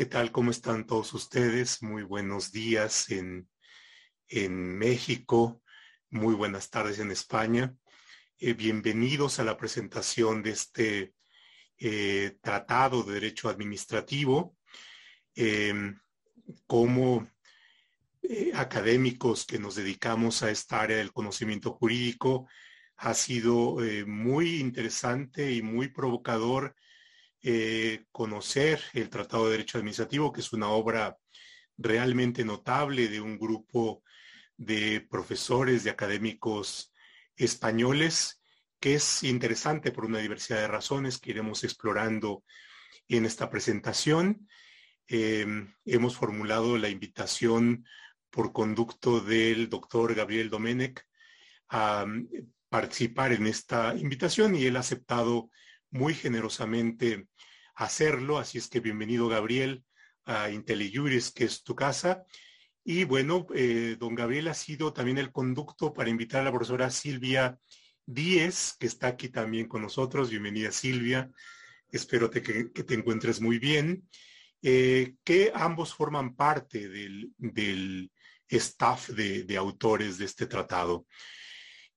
¿Qué tal? ¿Cómo están todos ustedes? Muy buenos días en, en México, muy buenas tardes en España. Eh, bienvenidos a la presentación de este eh, Tratado de Derecho Administrativo. Em, como eh, académicos que nos dedicamos a esta área del conocimiento jurídico, ha sido muy interesante y muy provocador eh, conocer el Tratado de Derecho Administrativo, que es una obra realmente notable de un grupo de profesores, de académicos españoles, que es interesante por una diversidad de razones que iremos explorando en esta presentación. Em, hemos formulado la invitación por conducto del doctor Gabriel Domenech a mm, participar en esta invitación y él ha aceptado muy generosamente hacerlo. Así es que bienvenido, Gabriel, a IntelliJuris, que es tu casa. Y bueno, eh, don Gabriel ha sido también el conducto para invitar a la profesora Silvia Díez, que está aquí también con nosotros. Bienvenida, Silvia. Espero que, te encuentres muy bien. Eh, que ambos forman parte del, staff de autores de este tratado.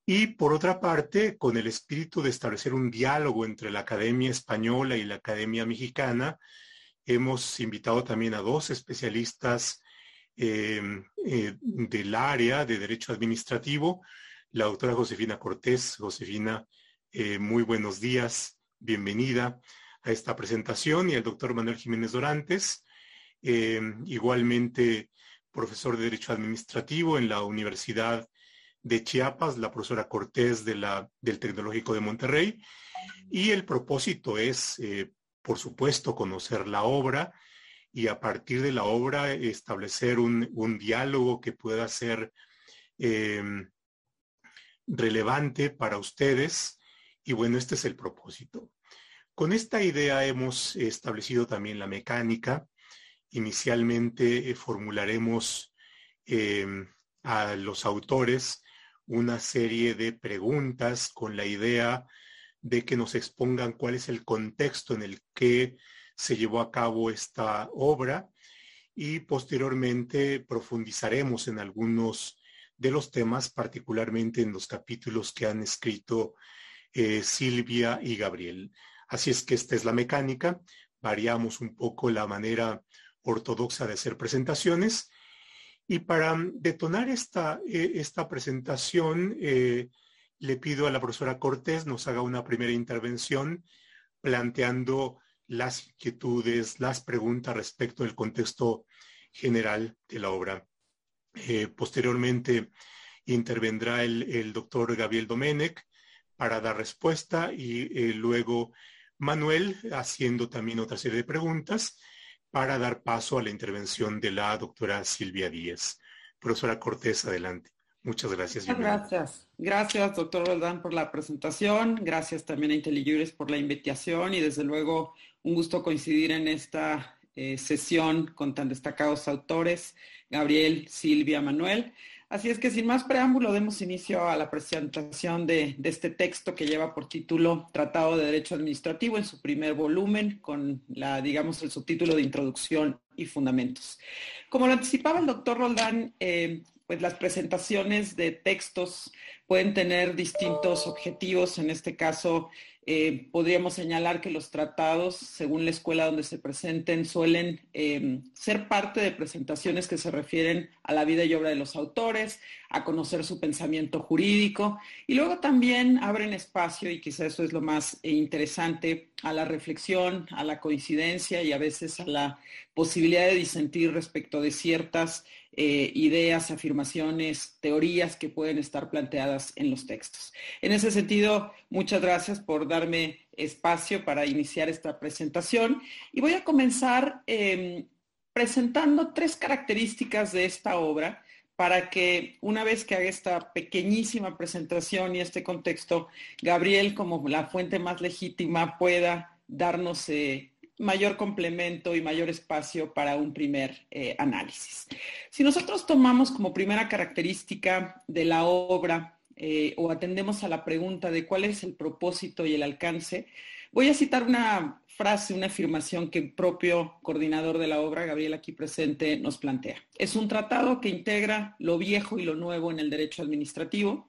Y por otra parte, con el espíritu de establecer un diálogo entre la Academia Española y la Academia Mexicana, hemos invitado también a dos especialistas em, eh, del área de Derecho Administrativo, la doctora Josefina Cortés. Josefina, eh, muy buenos días, bienvenida a esta presentación, y el doctor Manuel Jiménez Dorantes, igualmente profesor de Derecho Administrativo en la Universidad de Chiapas, la profesora Cortés de la, del Tecnológico de Monterrey. Y el propósito es, eh, por supuesto, conocer la obra y a partir de la obra establecer un, diálogo que pueda ser em, relevante para ustedes. Y bueno, este es el propósito. Con esta idea hemos establecido también la mecánica. Inicialmente eh, formularemos em, a los autores una serie de preguntas con la idea de que nos expongan cuál es el contexto en el que se llevó a cabo esta obra y posteriormente profundizaremos en algunos de los temas, particularmente en los capítulos que han escrito eh, Silvia y Gabriel. Así es que esta es la mecánica, variamos un poco la manera ortodoxa de hacer presentaciones y para detonar esta, eh, esta presentación, eh, le pido a la profesora Cortés nos haga una primera intervención planteando las inquietudes, las preguntas respecto del contexto general de la obra. Eh, posteriormente intervendrá el, doctor Gabriel Domenech para dar respuesta y luego Manuel haciendo también otra serie de preguntas para dar paso a la intervención de la doctora Silvia Díez. Profesora Cortés, adelante. Muchas gracias. Gracias. Gracias, doctor Roldán, por la presentación. Gracias también a IntelliJuris por la invitación y desde luego un gusto coincidir en esta eh, sesión con tan destacados autores, Gabriel, Silvia, Manuel. Así es que sin más preámbulo, demos inicio a la presentación de, este texto que lleva por título Tratado de Derecho Administrativo en su primer volumen con la, digamos, el subtítulo de Introducción y Fundamentos. Como lo anticipaba el doctor Roldán, eh, pues las presentaciones de textos pueden tener distintos objetivos. En este caso, eh, podríamos señalar que los tratados, según la escuela donde se presenten, suelen em, ser parte de presentaciones que se refieren a la vida y obra de los autores, a conocer su pensamiento jurídico y luego también abren espacio, y quizá eso es lo más eh, interesante, a la reflexión, a la coincidencia y a veces a la posibilidad de disentir respecto de ciertas eh, ideas, afirmaciones, teorías que pueden estar planteadas en los textos. En ese sentido, muchas gracias por darme espacio para iniciar esta presentación y voy a comenzar em, presentando tres características de esta obra para que una vez que haga esta pequeñísima presentación y este contexto, Gabriel, como la fuente más legítima, pueda darnos eh, mayor complemento y mayor espacio para un primer eh, análisis. Si nosotros tomamos como primera característica de la obra eh, o atendemos a la pregunta de cuál es el propósito y el alcance, Voy a citar una frase, una afirmación que el propio coordinador de la obra, Gabriel aquí presente, nos plantea. Es un tratado que integra lo viejo y lo nuevo en el derecho administrativo.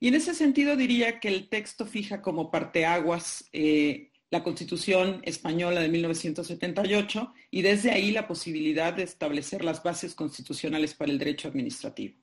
Y en ese sentido diría que el texto fija como parteaguas eh, la Constitución española de 1978 y desde ahí la posibilidad de establecer las bases constitucionales para el derecho administrativo.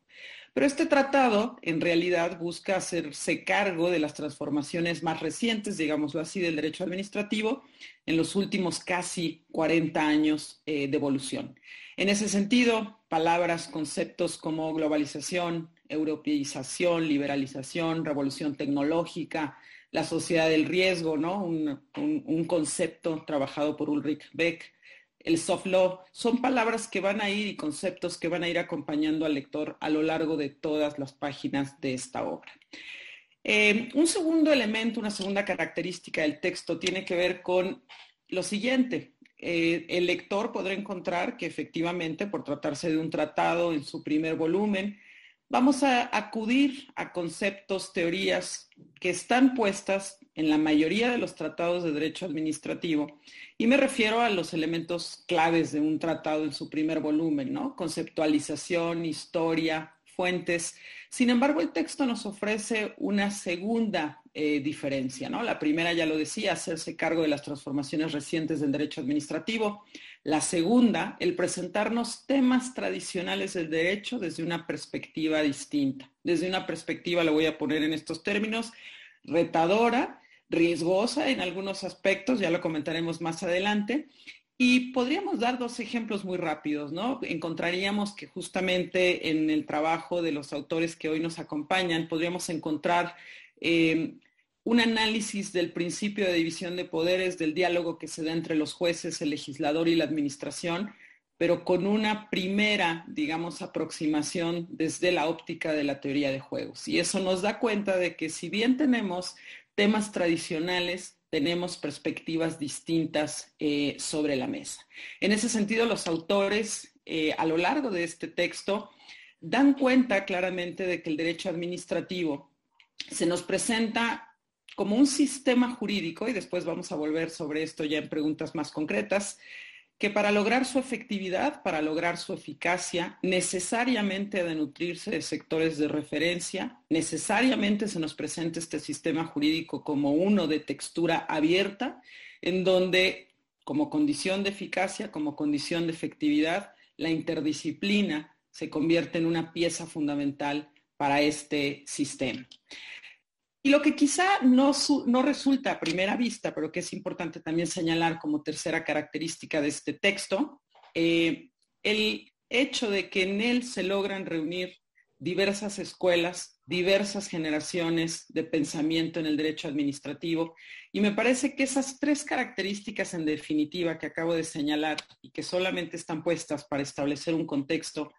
Pero este tratado en realidad busca hacerse cargo de las transformaciones más recientes, digámoslo así, del derecho administrativo en los últimos casi 40 años eh, de evolución. En ese sentido, palabras, conceptos como globalización, europeización, liberalización, revolución tecnológica, la sociedad del riesgo, ¿no? un, un concepto trabajado por Ulrich Beck, el soft law, son palabras que van a ir y conceptos que van a ir acompañando al lector a lo largo de todas las páginas de esta obra. Eh, un segundo elemento, una segunda característica del texto tiene que ver con lo siguiente. Eh, el lector podrá encontrar que efectivamente, por tratarse de un tratado en su primer volumen, vamos a acudir a conceptos, teorías que están puestas en la mayoría de los tratados de derecho administrativo. Y me refiero a los elementos claves de un tratado en su primer volumen, ¿no? Conceptualización, historia, fuentes. Sin embargo, el texto nos ofrece una segunda eh, diferencia, ¿no? La primera, ya lo decía, hacerse cargo de las transformaciones recientes del derecho administrativo. La segunda, el presentarnos temas tradicionales del derecho desde una perspectiva distinta. Desde una perspectiva, lo voy a poner en estos términos, retadora, riesgosa en algunos aspectos, ya lo comentaremos más adelante. Y podríamos dar dos ejemplos muy rápidos, ¿no? Encontraríamos que justamente en el trabajo de los autores que hoy nos acompañan, podríamos encontrar eh, un análisis del principio de división de poderes, del diálogo que se da entre los jueces, el legislador y la administración, pero con una primera, digamos, aproximación desde la óptica de la teoría de juegos. Y eso nos da cuenta de que si bien tenemos temas tradicionales, tenemos perspectivas distintas eh, sobre la mesa. En ese sentido, los autores eh, a lo largo de este texto dan cuenta claramente de que el derecho administrativo se nos presenta como un sistema jurídico, y después vamos a volver sobre esto ya en preguntas más concretas, que para lograr su efectividad, para lograr su eficacia, necesariamente ha de nutrirse de sectores de referencia, necesariamente se nos presenta este sistema jurídico como uno de textura abierta, en donde como condición de eficacia, como condición de efectividad, la interdisciplina se convierte en una pieza fundamental para este sistema. Y lo que quizá no, no, resulta a primera vista, pero que es importante también señalar como tercera característica de este texto, eh, el hecho de que en él se logran reunir diversas escuelas, diversas generaciones de pensamiento en el derecho administrativo. Y me parece que esas tres características en definitiva que acabo de señalar y que solamente están puestas para establecer un contexto,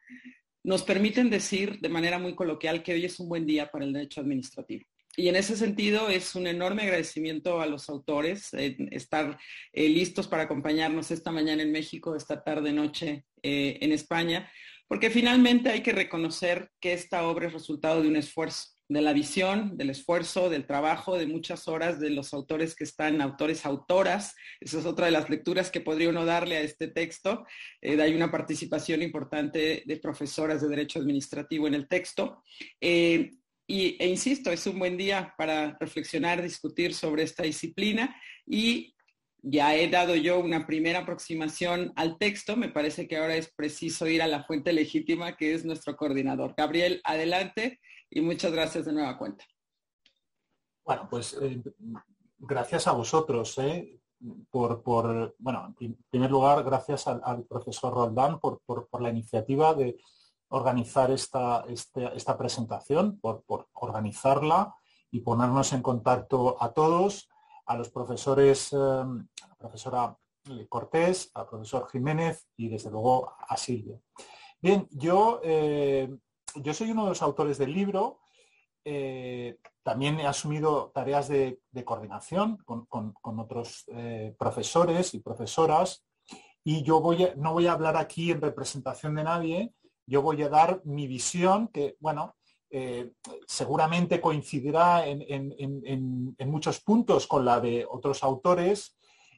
nos permiten decir de manera muy coloquial que hoy es un buen día para el derecho administrativo. Y en ese sentido es un enorme agradecimiento a los autores, eh, estar eh, listos para acompañarnos esta mañana en México, esta tarde, noche eh, en España, porque finalmente hay que reconocer que esta obra es resultado de un esfuerzo, de la visión, del esfuerzo, del trabajo, de muchas horas de los autores que están, autores, autoras. Esa es otra de las lecturas que podría uno darle a este texto. hay una participación importante de profesoras de Derecho Administrativo en el texto. Y, e insisto, es un buen día para reflexionar, discutir sobre esta disciplina y ya he dado yo una primera aproximación al texto, me parece que ahora es preciso ir a la fuente legítima que es nuestro coordinador. Gabriel, adelante y muchas gracias de nueva cuenta. Bueno, pues eh, gracias a vosotros eh, por, bueno, en primer lugar, gracias al, profesor Roldán por, por la iniciativa de, organizar esta, este, esta presentación, por, organizarla y ponernos en contacto a todos, a los profesores, em, a la profesora Cortés, al profesor Jiménez y desde luego a Silvia. Bien, yo, eh, yo soy uno de los autores del libro. Eh, también he asumido tareas de, coordinación con, otros eh, profesores y profesoras y yo voy no voy a hablar aquí en representación de nadie, yo voy a dar mi visión, que, bueno, eh, seguramente coincidirá en, muchos puntos con la de otros autores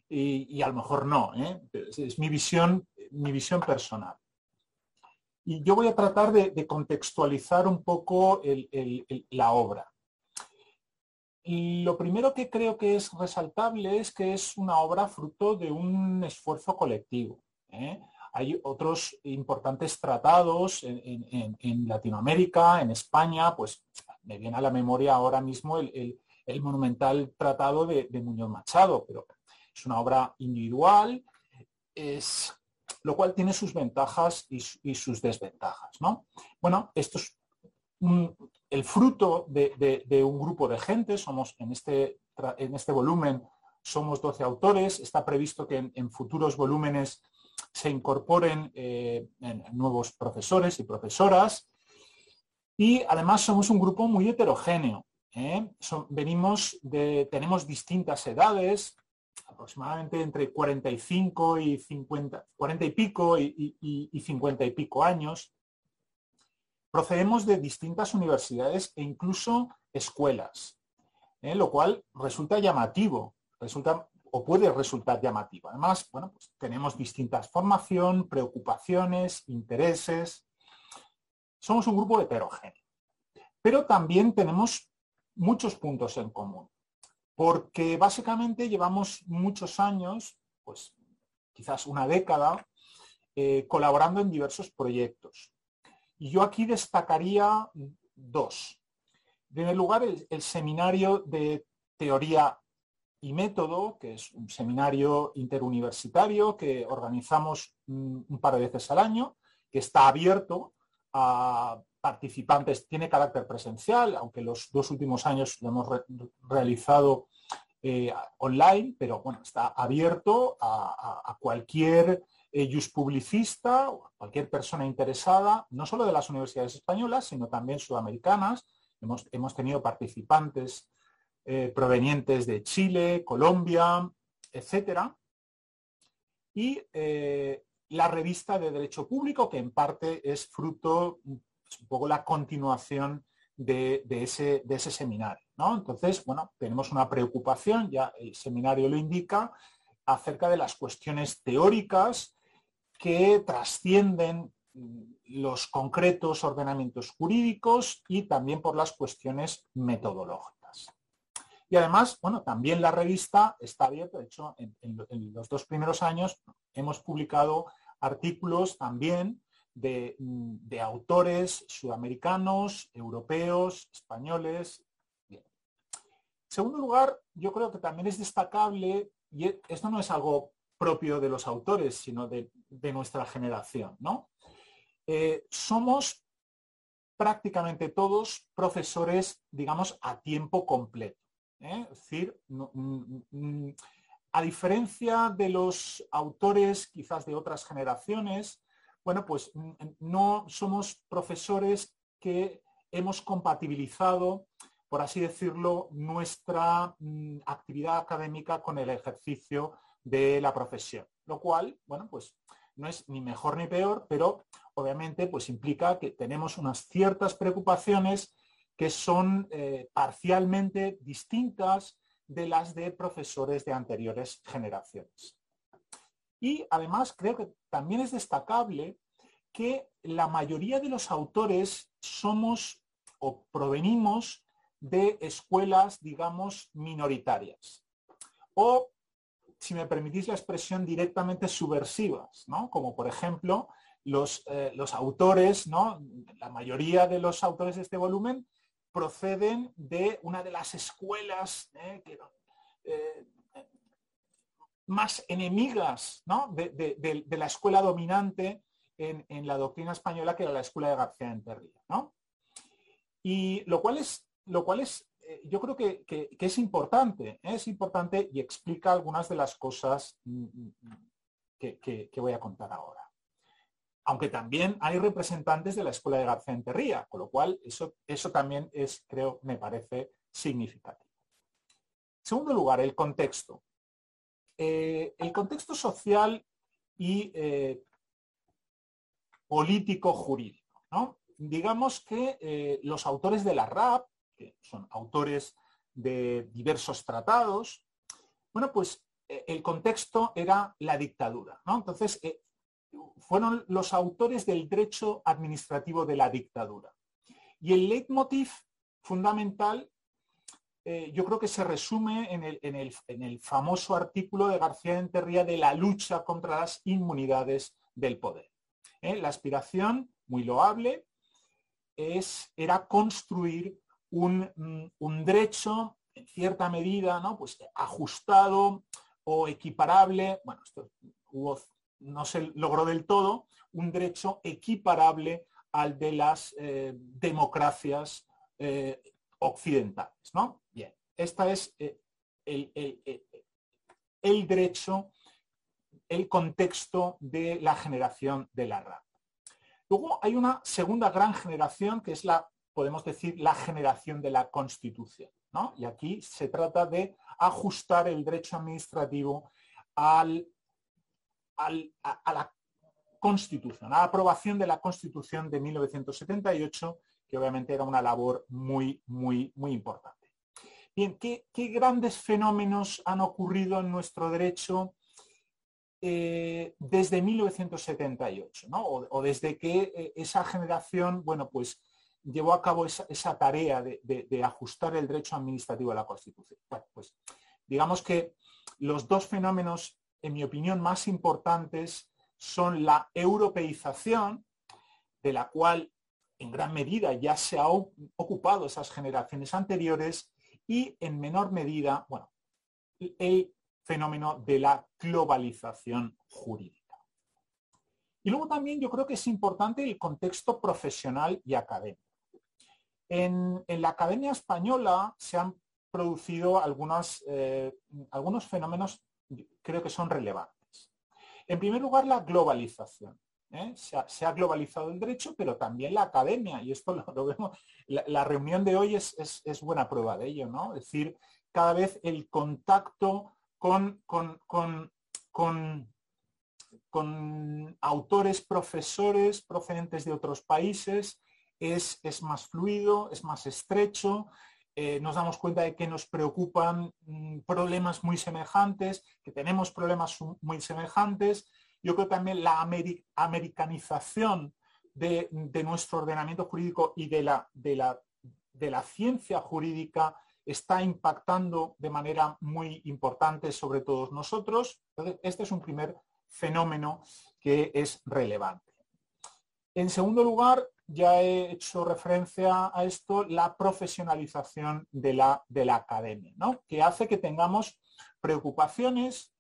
y, a lo mejor no. ¿eh? Es, mi, visión, mi visión personal. Y yo voy a tratar de, contextualizar un poco la obra. Lo primero que creo que es resaltable es que es una obra fruto de un esfuerzo colectivo. ¿eh? Hay otros importantes tratados en, Latinoamérica, en España, pues me viene a la memoria ahora mismo el, monumental tratado de, Muñoz Machado, pero es una obra individual, es, lo cual tiene sus ventajas y, sus desventajas. ¿no? Bueno, esto es el fruto de, un grupo de gente, somos en este, en este volumen somos 12 autores, está previsto que en futuros volúmenes se incorporen eh, nuevos profesores y profesoras. Y además somos un grupo muy heterogéneo. ¿eh? venimos de, tenemos distintas edades, aproximadamente entre 45 y 50, 40 y pico y, 50 y pico años. Procedemos de distintas universidades e incluso escuelas, ¿eh? lo cual resulta llamativo, resulta o puede resultar llamativo. Además, bueno, pues tenemos distintas formación, preocupaciones, intereses. Somos un grupo heterogéneo. Pero también tenemos muchos puntos en común, porque básicamente llevamos muchos años, pues quizás una década, eh, colaborando en diversos proyectos. Y yo aquí destacaría dos. En primer lugar, el seminario de teoría y método, que es un seminario interuniversitario que organizamos un par de veces al año, que está abierto a participantes, tiene carácter presencial, aunque los dos últimos años lo hemos realizado eh, online, pero bueno, está abierto a, cualquier eh, publicista o cualquier persona interesada, no solo de las universidades españolas, sino también sudamericanas. Hemos, hemos tenido participantes eh, provenientes de Chile, Colombia, etcétera. Y eh, la revista de Derecho Público, que en parte es fruto, es un poco la continuación de, ese, de ese, seminario. ¿no? Entonces, bueno, tenemos una preocupación, ya el seminario lo indica, acerca de las cuestiones teóricas que trascienden los concretos ordenamientos jurídicos y también por las cuestiones metodológicas. Y además, bueno, también la revista está abierta, de hecho, en, los dos primeros años hemos publicado artículos también de, autores sudamericanos, europeos, españoles. En segundo lugar, yo creo que también es destacable, y e, esto no es algo propio de los autores, sino de, nuestra generación, ¿no? Eh, somos prácticamente todos profesores, digamos, a tiempo completo. ¿Eh? Es decir, mm, mm, a diferencia de los autores quizás de otras generaciones, bueno, pues mm, no somos profesores que hemos compatibilizado, por así decirlo, nuestra actividad académica con el ejercicio de la profesión. Lo cual, bueno, pues no es ni mejor ni peor, pero obviamente pues implica que tenemos unas ciertas preocupaciones que son eh, parcialmente distintas de las de profesores de anteriores generaciones. Y además creo que también es destacable que la mayoría de los autores somos o provenimos de escuelas, digamos, minoritarias. O, si me permitís la expresión, directamente subversivas, ¿no? Como por ejemplo los, eh, los autores, ¿no? La mayoría de los autores de este volumen proceden de una de las escuelas eh, eh, más enemigas de, la escuela dominante en, la doctrina española, que era la escuela de García Enterría. Y lo cual es, lo cual es eh, yo creo que, es importante, es importante y explica algunas de las cosas mm, mm, que voy a contar ahora aunque también hay representantes de la Escuela de García Enterría, con lo cual eso, eso también es, creo, me parece significativo. En segundo lugar, el contexto. Eh, el contexto social y eh, político-jurídico. digamos que eh, los autores de la RAP, que son autores de diversos tratados, bueno, pues el contexto era la dictadura, ¿no? Entonces, fueron los autores del derecho administrativo de la dictadura. Y el leitmotiv fundamental yo creo que se resume en el, famoso artículo de García de Enterría de la lucha contra las inmunidades del poder. La aspiración, muy loable, es, era construir un, mm, un, derecho en cierta medida, ¿no? Pues ajustado o equiparable, bueno, esto no se logró del todo, un derecho equiparable al de las eh, democracias eh, occidentales, ¿no? Bien, esta es eh, el, derecho, el contexto de la generación de la RAP. Luego hay una segunda gran generación que es la, podemos decir, la generación de la Constitución. Y aquí se trata de ajustar el derecho administrativo al, a, la Constitución, a la aprobación de la Constitución de 1978, que obviamente era una labor muy, muy, muy importante. Bien, ¿qué, grandes fenómenos han ocurrido en nuestro derecho eh, desde 1978, ¿no? o, desde que eh, esa generación, bueno, pues llevó a cabo esa, tarea de, ajustar el derecho administrativo a la Constitución. Bueno, pues digamos que los dos fenómenos, en mi opinión, más importantes son la europeización, de la cual en gran medida ya se ha ocupado esas generaciones anteriores, y en menor medida, bueno, el fenómeno de la globalización jurídica. Y luego también yo creo que es importante el contexto profesional y académico. En, la Academia Española se han producido eh, algunos fenómenos creo que son relevantes. En primer lugar, la globalización. ¿eh? Se, ha, globalizado el derecho, pero también la academia, y esto lo, vemos, la, reunión de hoy es, es, buena prueba de ello, ¿no? Es decir, cada vez el contacto con, con, autores, profesores procedentes de otros países, es, es más fluido, es más estrecho, eh, nos damos cuenta de que nos preocupan mm, problemas muy semejantes, que tenemos problemas muy semejantes. Yo creo también la americanización de, nuestro ordenamiento jurídico y de la, de la, de la ciencia jurídica está impactando de manera muy importante sobre todos nosotros. este es un primer fenómeno que es relevante. En segundo lugar, ya he hecho referencia a esto, la profesionalización de la, de la academia, ¿no? que hace que tengamos preocupaciones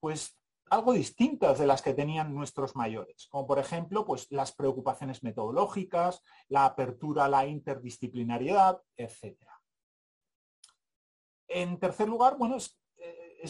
pues algo distintas de las que tenían nuestros mayores, como por ejemplo pues, las preocupaciones metodológicas, la apertura a la interdisciplinariedad, etcétera. En tercer lugar, bueno, es,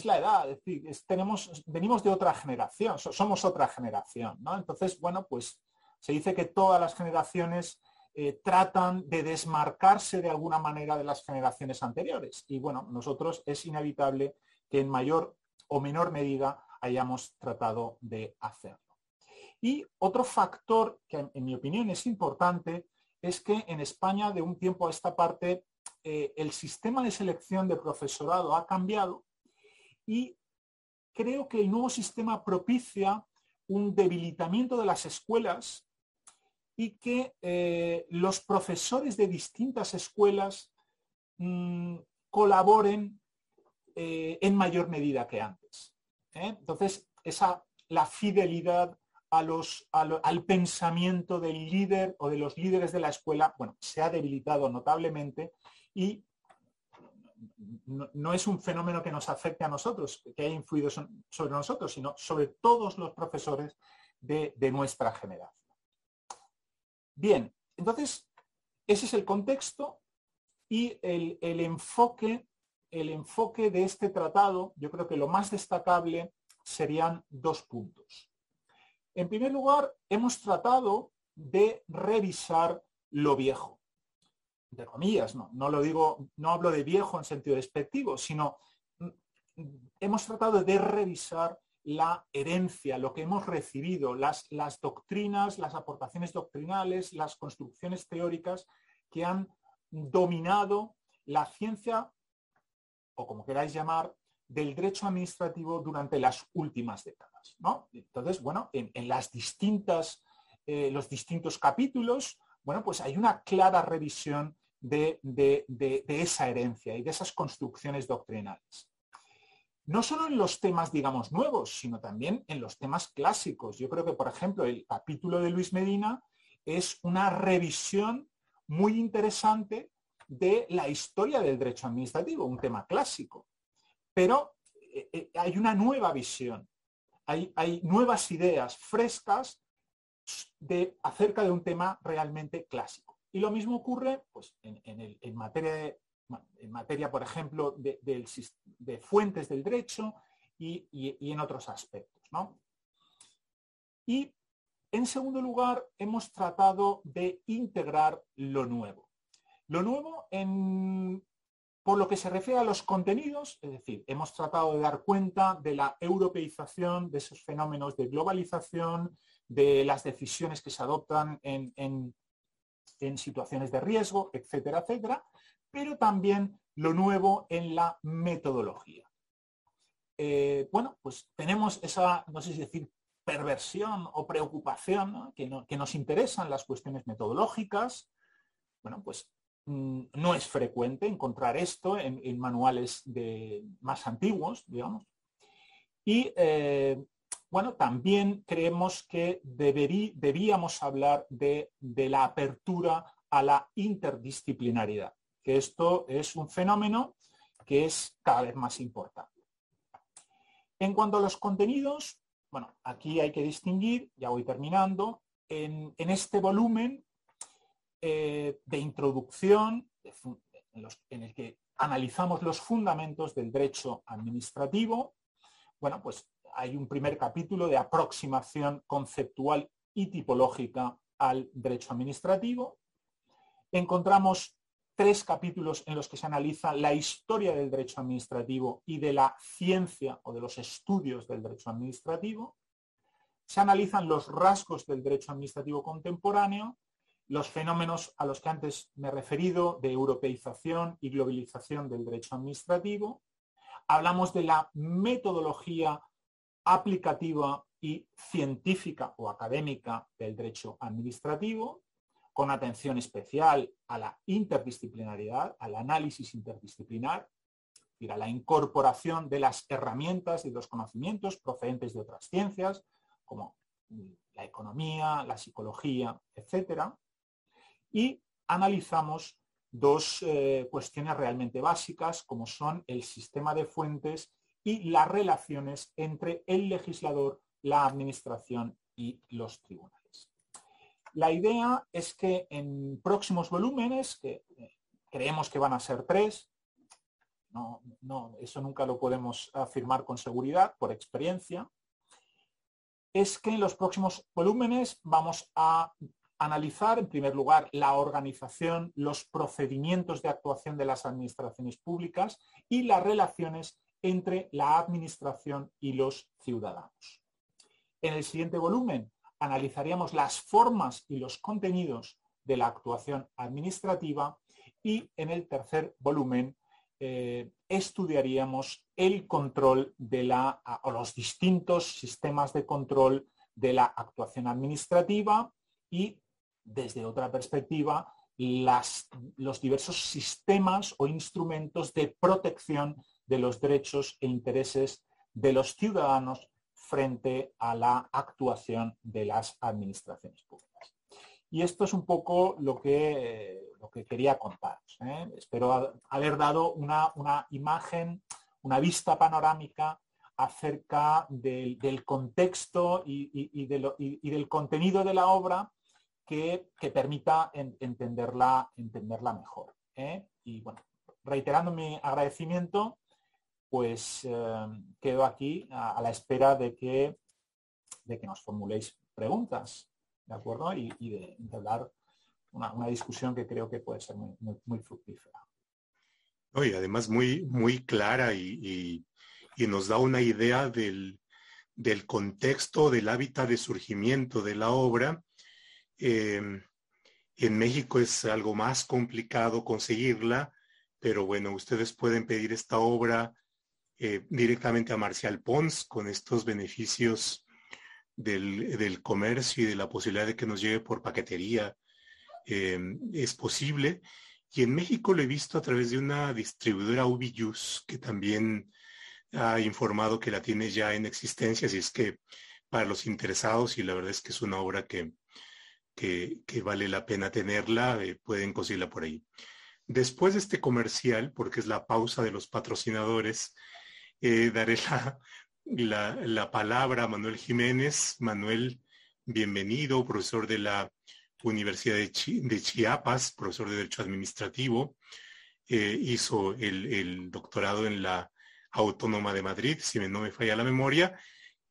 la edad, es decir, tenemos, venimos de otra generación, somos otra generación, ¿no? Entonces, bueno, pues se dice que todas las generaciones eh, tratan de desmarcarse de alguna manera de las generaciones anteriores. Y bueno, nosotros es inevitable que en mayor o menor medida hayamos tratado de hacerlo. Y otro factor que en mi opinión es importante es que en España de un tiempo a esta parte eh, el sistema de selección de profesorado ha cambiado y creo que el nuevo sistema propicia un debilitamiento de las escuelas y que eh, los profesores de distintas escuelas mm, colaboren eh, en mayor medida que antes. Entonces, esa, la fidelidad al pensamiento del líder o de los líderes de la escuela, bueno, se ha debilitado notablemente y no, es un fenómeno que nos afecte a nosotros, que haya influido sobre nosotros, sino sobre todos los profesores de, nuestra generación. Bien, entonces, ese es el contexto y el, enfoque, el enfoque de este tratado, yo creo que lo más destacable serían dos puntos. En primer lugar, hemos tratado de revisar lo viejo de comillas, no, no lo digo, no hablo de viejo en sentido despectivo, sino mm, hemos tratado de revisar la herencia, lo que hemos recibido, las, las doctrinas, las aportaciones doctrinales, las construcciones teóricas que han dominado la ciencia, o como queráis llamar, del derecho administrativo durante las últimas décadas. ¿no? Entonces, bueno, en, las distintas, eh, los distintos capítulos, bueno, pues hay una clara revisión de, de, esa herencia y de esas construcciones doctrinales. No solo en los temas, digamos, nuevos, sino también en los temas clásicos. Yo creo que, por ejemplo, el capítulo de Luis Medina es una revisión muy interesante de la historia del derecho administrativo, un tema clásico. Pero eh, eh, hay una nueva visión, hay, hay nuevas ideas frescas de, acerca de un tema realmente clásico. Y lo mismo ocurre pues, en, materia, en materia, por ejemplo, de, fuentes del derecho y, en otros aspectos. Y en segundo lugar, hemos tratado de integrar lo nuevo. Lo nuevo en, por lo que se refiere a los contenidos, es decir, hemos tratado de dar cuenta de la europeización, de esos fenómenos de globalización, de las decisiones que se adoptan en, situaciones de riesgo, etcétera, etcétera, pero también lo nuevo en la metodología. Eh, bueno, pues tenemos esa, no sé si decir, perversión o preocupación que, nos interesan las cuestiones metodológicas. Bueno, pues Mm, no es frecuente encontrar esto en, manuales de, más antiguos, digamos. Y eh, bueno, también creemos que debíamos hablar de, la apertura a la interdisciplinaridad, que esto es un fenómeno que es cada vez más importante. En cuanto a los contenidos, bueno, aquí hay que distinguir, ya voy terminando, en este volumen eh, de introducción en, el que analizamos los fundamentos del derecho administrativo. Bueno, pues hay un primer capítulo de aproximación conceptual y tipológica al derecho administrativo. Encontramos tres capítulos en los que se analiza la historia del derecho administrativo y de la ciencia o de los estudios del derecho administrativo. Se analizan los rasgos del derecho administrativo contemporáneo los fenómenos a los que antes me he referido de europeización y globalización del derecho administrativo. Hablamos de la metodología aplicativa y científica o académica del derecho administrativo, con atención especial a la interdisciplinaridad, al análisis interdisciplinar, y a la incorporación de las herramientas y los conocimientos procedentes de otras ciencias, como la economía, la psicología, etcétera y analizamos dos eh, cuestiones realmente básicas, como son el sistema de fuentes y las relaciones entre el legislador, la administración y los tribunales. La idea es que en próximos volúmenes, que eh, creemos que van a ser tres, no, no, eso nunca lo podemos afirmar con seguridad por experiencia, es que en los próximos volúmenes vamos a analizar, en primer lugar, la organización, los procedimientos de actuación de las administraciones públicas y las relaciones entre la administración y los ciudadanos. En el siguiente volumen analizaríamos las formas y los contenidos de la actuación administrativa y en el tercer volumen eh, estudiaríamos el control de la, o los distintos sistemas de control de la actuación administrativa y desde otra perspectiva, los diversos sistemas o instrumentos de protección de los derechos e intereses de los ciudadanos frente a la actuación de las administraciones públicas. Y esto es un poco lo que, lo que quería contaros. ¿eh? Espero haber dado una, imagen, una vista panorámica acerca del, contexto y, del contenido de la obra que, permita entenderla, entenderla mejor. ¿eh? Y bueno, reiterando mi agradecimiento, pues eh, quedo aquí a, la espera de que, de que nos formuléis preguntas, ¿de acuerdo? Y, de entablar una, una, discusión que creo que puede ser muy, fructífera. y además muy, muy clara y, y, nos da una idea del, del contexto, del hábitat de surgimiento de la obra. Em, en México es algo más complicado conseguirla, pero bueno, ustedes pueden pedir esta obra eh, directamente a Marcial Pons con estos beneficios del, del, comercio y de la posibilidad de que nos llegue por paquetería. Em, es posible. Y en México lo he visto a través de una distribuidora Ubius que también ha informado que la tiene ya en existencia, así es que para los interesados, y la verdad es que es una obra que, que, vale la pena tenerla, eh, pueden conseguirla por ahí. Después de este comercial, porque es la pausa de los patrocinadores, eh, daré la, la, palabra a Manuel Jiménez. Manuel, bienvenido, profesor de la Universidad de, Chiapas, profesor de Derecho Administrativo. Eh, hizo el, el, doctorado en la Autónoma de Madrid, si no me falla la memoria,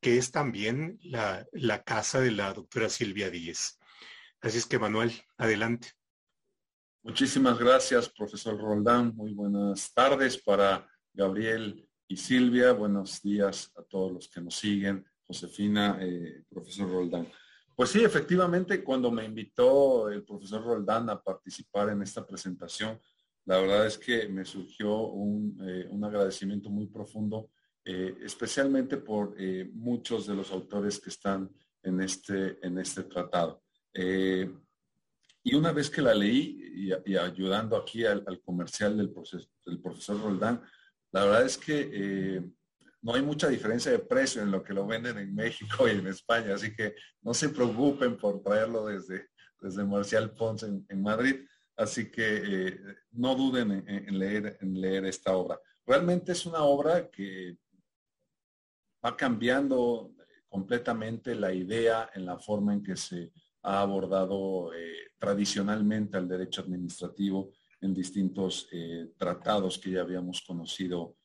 que es también la, la casa de la doctora Silvia Díez. Así es que, Manuel, adelante. Muchísimas gracias, profesor Roldán. Muy buenas tardes para Gabriel y Silvia. Buenos días a todos los que nos siguen. Josefina, eh, profesor Roldán. Pues sí, efectivamente, cuando me invitó el profesor Roldán a participar en esta presentación, la verdad es que me surgió un, eh, agradecimiento muy profundo, eh, especialmente por muchos de los autores que están en este, en este tratado. y una vez que la leí y, ayudando aquí al, comercial del, profesor Roldán, la verdad es que no hay mucha diferencia de precio en lo que lo venden en México y en España, así que no se preocupen por traerlo desde, desde Marcial Ponce en Madrid. Así que eh, no duden en, leer, en leer esta obra. Realmente es una obra que va cambiando completamente la idea en la forma en que se ha abordado eh, tradicionalmente al derecho administrativo en distintos eh, tratados que ya habíamos conocido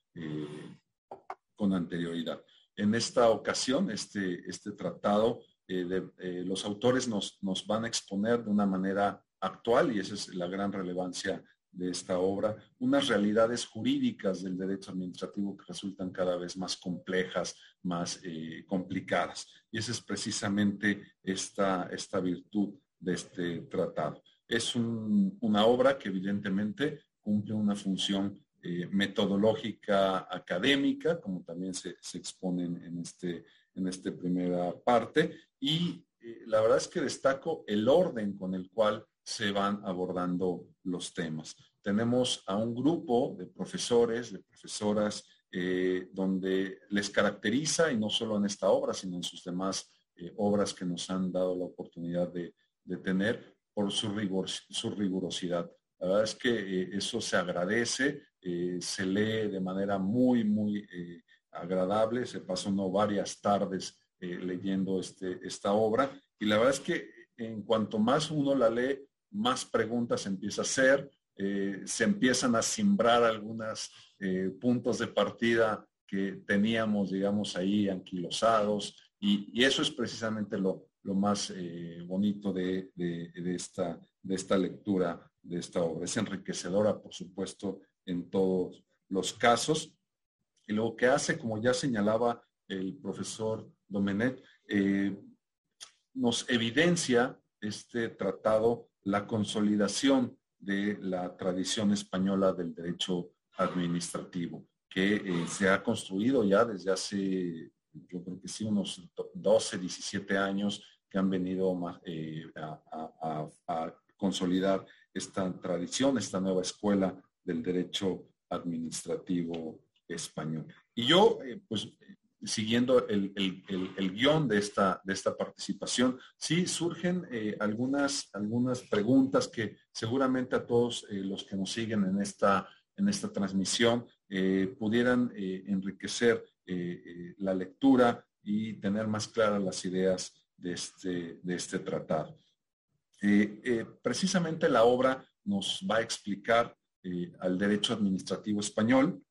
con anterioridad. En esta ocasión, este, este tratado, los autores nos, nos van a exponer de una manera actual, y esa es la gran relevancia de esta obra, unas realidades jurídicas del derecho administrativo que resultan cada vez más complejas, más eh, complicadas. Y esa es precisamente esta, esta virtud de este tratado. Es una obra que evidentemente cumple una función eh, metodológica académica, como también se, se expone en, este, en esta primera parte, y eh, la verdad es que destaco el orden con el cual se van abordando los temas. Tenemos a un grupo de profesores, de profesoras, eh, donde les caracteriza, y no solo en esta obra, sino en sus demás obras que nos han dado la oportunidad de, tener, por su, rigor, su rigurosidad. La verdad es que eh, eso se agradece, se lee de manera muy, muy agradable. Se pasó no varias tardes leyendo este, esta obra y la verdad es que en cuanto más uno la lee, más preguntas empieza a hacer, eh, se empiezan a simbrar algunos eh, puntos de partida que teníamos, digamos, ahí anquilosados, y, eso es precisamente lo, más eh, bonito de, esta, de esta lectura, de esta obra. Es enriquecedora, por supuesto, en todos los casos. Y lo que hace, como ya señalaba el profesor Domenet, nos evidencia este tratado la consolidación de la tradición española del derecho administrativo, que eh, se ha construido ya desde hace, yo creo que sí, unos 12, 17 años que han venido eh, a, consolidar esta tradición, esta nueva escuela del derecho administrativo español. Y yo, eh, pues, siguiendo el, guion de esta, participación, sí surgen eh, algunas, algunas preguntas que seguramente a todos los que nos siguen en esta, en esta transmisión pudieran enriquecer la lectura y tener más claras las ideas de este, de este tratado. precisamente la obra nos va a explicar al derecho administrativo español,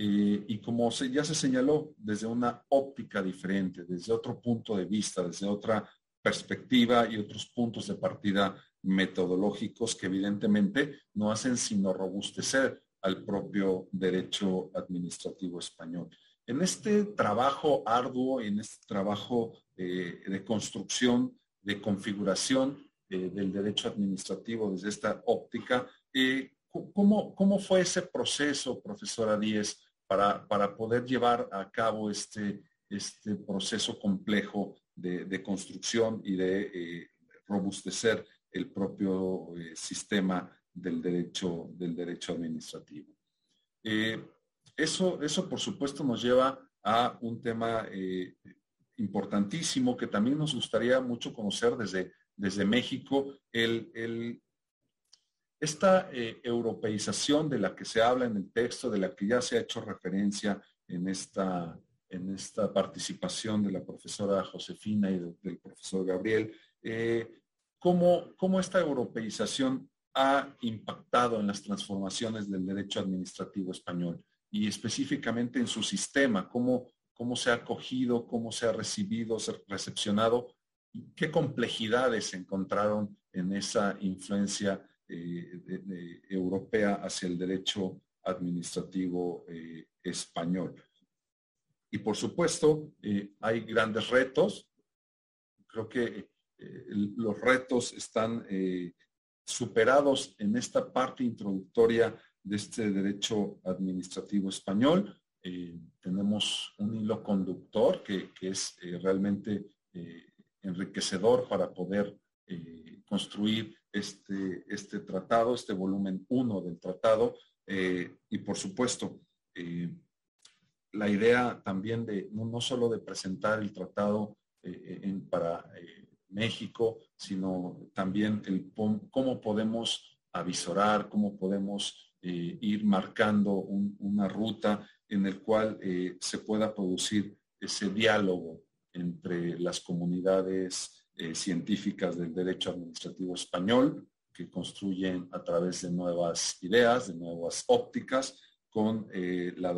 eh, y como ya se señaló, desde una óptica diferente, desde otro punto de vista, desde otra perspectiva y otros puntos de partida metodológicos que evidentemente no hacen sino robustecer al propio derecho administrativo español. En este trabajo arduo, en este trabajo de construcción, de configuración del derecho administrativo desde esta óptica, ¿cómo, ¿cómo, fue ese proceso, profesora Díez, para, para poder llevar a cabo este, este proceso complejo de, construcción y de robustecer el propio eh, sistema del derecho, del derecho administrativo. Eh, eso, eso, por supuesto, nos lleva a un tema eh, importantísimo que también nos gustaría mucho conocer desde, desde México, esta europeización de la que se habla en el texto, de la que ya se ha hecho referencia en esta, en esta participación de la profesora Josefina y del profesor Gabriel, ¿Cómo, esta europeización ha impactado en las transformaciones del derecho administrativo español y específicamente en su sistema? ¿Cómo, cómo se ha acogido, cómo se ha recibido, recepcionado? ¿Qué complejidades encontraron en esa influencia eh, europea hacia el derecho administrativo eh, español? Y por supuesto, eh, hay grandes retos. Creo que los retos están superados en esta parte introductoria de este derecho administrativo español. Eh, tenemos un hilo conductor que, es realmente enriquecedor para poder construir este, este tratado, este volumen 1 del tratado. y por supuesto, la idea también de no, solo de presentar el tratado para México, sino también el cómo podemos avisorar, cómo podemos eh, ir marcando una ruta en el cual eh, se pueda producir ese diálogo entre las comunidades eh, científicas del derecho administrativo español que construyen a través de nuevas ideas, de nuevas ópticas, con la,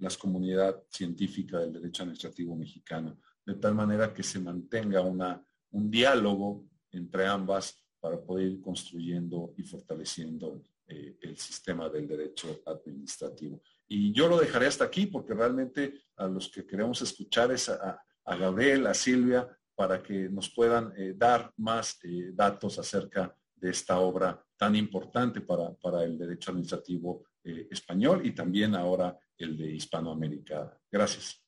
las comunidades científicas del derecho administrativo mexicano, de tal manera que se mantenga un diálogo entre ambas para poder ir construyendo y fortaleciendo eh, el sistema del derecho administrativo. Y yo lo dejaré hasta aquí porque realmente a los que queremos escuchar es a, Gabriel, a Silvia, para que nos puedan eh, dar más eh, datos acerca de esta obra tan importante para, para el derecho administrativo español y también ahora el de Hispanoamérica. Gracias.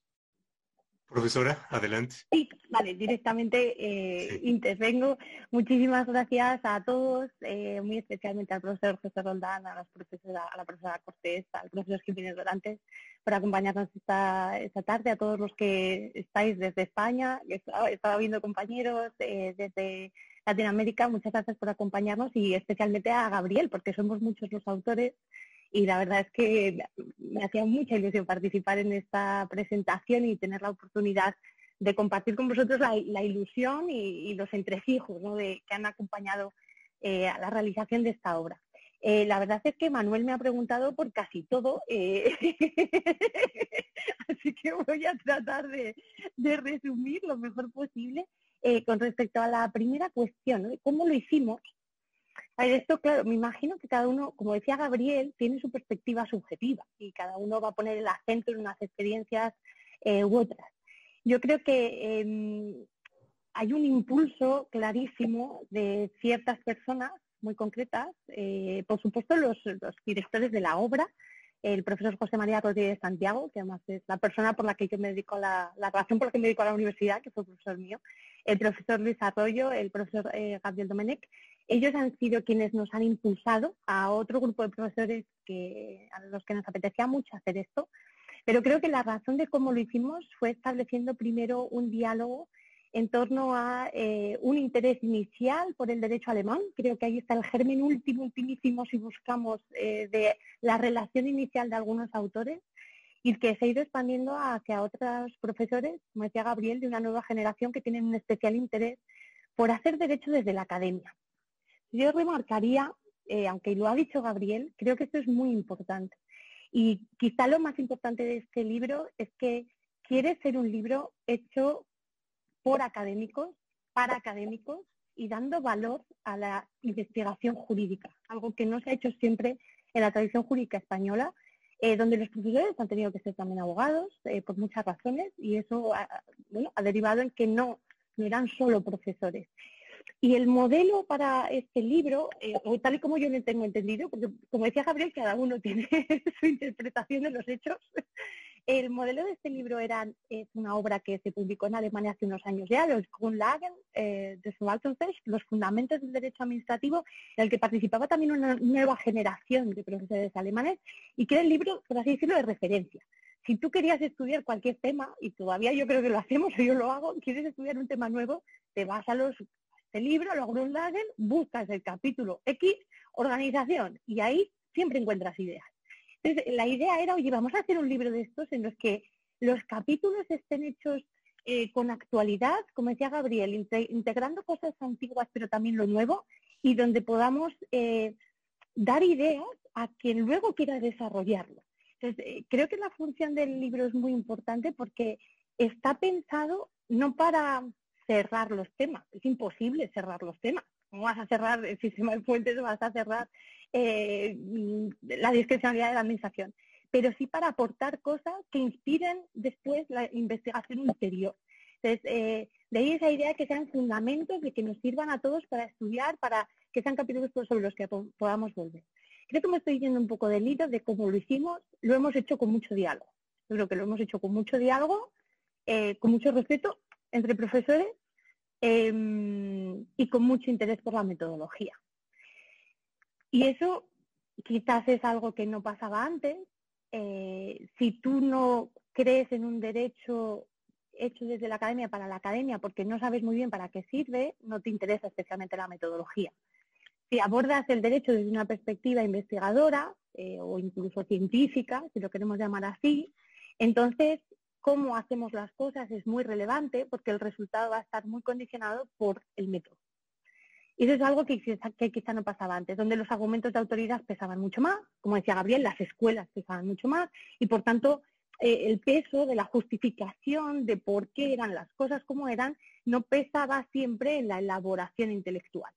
Profesora, adelante. Sí, vale, directamente eh, intervengo. Muchísimas gracias a todos, eh, muy especialmente al profesor José Roldán, a, la profesora, a la profesora Cortés, al profesor Jiménez Dorantes, por acompañarnos esta, esta tarde, a todos los que estáis desde España, he estado viendo compañeros eh, desde Latinoamérica, muchas gracias por acompañarnos y especialmente a Gabriel, porque somos muchos los autores y la verdad es que me hacía mucha ilusión participar en esta presentación y tener la oportunidad de compartir con vosotros la, ilusión y, los entresijos de, que han acompañado eh, a la realización de esta obra. Eh, la verdad es que Manuel me ha preguntado por casi todo, eh, así que voy a tratar de, resumir lo mejor posible con respecto a la primera cuestión, cómo lo hicimos esto, claro, me imagino que cada uno, como decía Gabriel, tiene su perspectiva subjetiva y cada uno va a poner el acento en unas experiencias eh, u otras. Yo creo que em, hay un impulso clarísimo de ciertas personas muy concretas, eh, por supuesto los, directores de la obra, el profesor José María Rodríguez Santiago, que además es la persona por la que yo me dedico a la, la por la que me dedico a la universidad, que fue profesor mío, el profesor Luis Arroyo, el profesor eh, Gabriel Domenech, ellos han sido quienes nos han impulsado a otro grupo de profesores que, a los que nos apetecía mucho hacer esto, pero creo que la razón de cómo lo hicimos fue estableciendo primero un diálogo en torno a eh, un interés inicial por el derecho alemán. Creo que ahí está el germen último, ultimísimo, si buscamos, eh, de la relación inicial de algunos autores y que se ha ido expandiendo hacia otros profesores, como decía Gabriel, de una nueva generación que tienen un especial interés por hacer derecho desde la academia. Yo remarcaría, eh, aunque lo ha dicho Gabriel, creo que esto es muy importante. Y quizá lo más importante de este libro es que quiere ser un libro hecho por académicos, para académicos y dando valor a la investigación jurídica, algo que no se ha hecho siempre en la tradición jurídica española eh, donde los profesores han tenido que ser también abogados eh, por muchas razones y eso ha, derivado en que no eran solo profesores. Y el modelo para este libro, eh, tal y como yo lo tengo entendido, porque como decía Gabriel, cada uno tiene su interpretación de los hechos, el modelo de este libro era, es una obra que se publicó en Alemania hace unos años ya, los Grundlagen eh, de Verwaltungsrecht, los fundamentos del derecho administrativo, en el que participaba también una nueva generación de profesores alemanes, y que era el libro, por así decirlo, de referencia. Si tú querías estudiar cualquier tema, y todavía yo creo que lo hacemos, o yo lo hago, quieres estudiar un tema nuevo, te vas a los este libro, los Grundlagen, buscas el capítulo X, organización, y ahí siempre encuentras ideas. Entonces, la idea era, oye, vamos a hacer un libro de estos en los que los capítulos estén hechos eh, con actualidad, como decía Gabriel, integrando cosas antiguas pero también lo nuevo, y donde podamos eh, dar ideas a quien luego quiera desarrollarlo. Entonces, eh, creo que la función del libro es muy importante porque está pensado no para cerrar los temas, es imposible cerrar los temas. ¿Cómo vas a cerrar el sistema de fuentes? Vas a cerrar eh, la discrecionalidad de la administración, pero sí para aportar cosas que inspiren después la investigación ulterior. Entonces, eh, de ahí esa idea de que sean fundamentos, de que nos sirvan a todos para estudiar, para que sean capítulos sobre los que podamos volver. Creo que me estoy yendo un poco del hilo de cómo lo hicimos, lo hemos hecho con mucho diálogo. Yo creo que lo hemos hecho con mucho diálogo, eh, con mucho respeto entre profesores em, y con mucho interés por la metodología. Y eso quizás es algo que no pasaba antes. Eh, si tú no crees en un derecho hecho desde la academia para la academia porque no sabes muy bien para qué sirve, no te interesa especialmente la metodología. Si abordas el derecho desde una perspectiva investigadora eh, o incluso científica, si lo queremos llamar así, entonces cómo hacemos las cosas es muy relevante porque el resultado va a estar muy condicionado por el método. Y eso es algo que, quizá no pasaba antes, donde los argumentos de autoridad pesaban mucho más, como decía Gabriel, las escuelas pesaban mucho más y por tanto eh, el peso de la justificación de por qué eran las cosas como eran no pesaba siempre en la elaboración intelectual.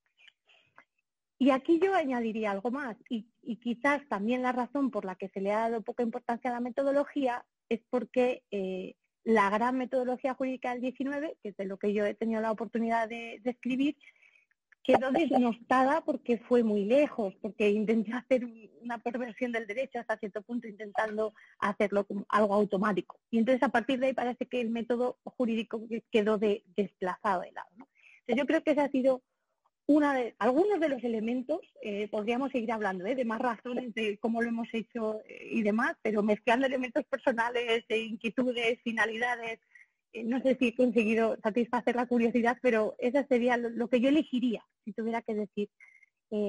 Y aquí yo añadiría algo más, y, quizás también la razón por la que se le ha dado poca importancia a la metodología es porque eh, la gran metodología jurídica del 19, que es de lo que yo he tenido la oportunidad de escribir, quedó desnostada porque fue muy lejos, porque intentó hacer una perversión del derecho hasta cierto punto, intentando hacerlo como algo automático. Y entonces a partir de ahí parece que el método jurídico quedó desplazado de lado. Entonces yo creo que ese ha sido una de, algunos de los elementos, eh, podríamos seguir hablando ¿eh? de más razones de cómo lo hemos hecho eh, y demás, pero mezclando elementos personales, inquietudes, finalidades, no sé si he conseguido satisfacer la curiosidad, pero eso sería lo, que yo elegiría si tuviera que decir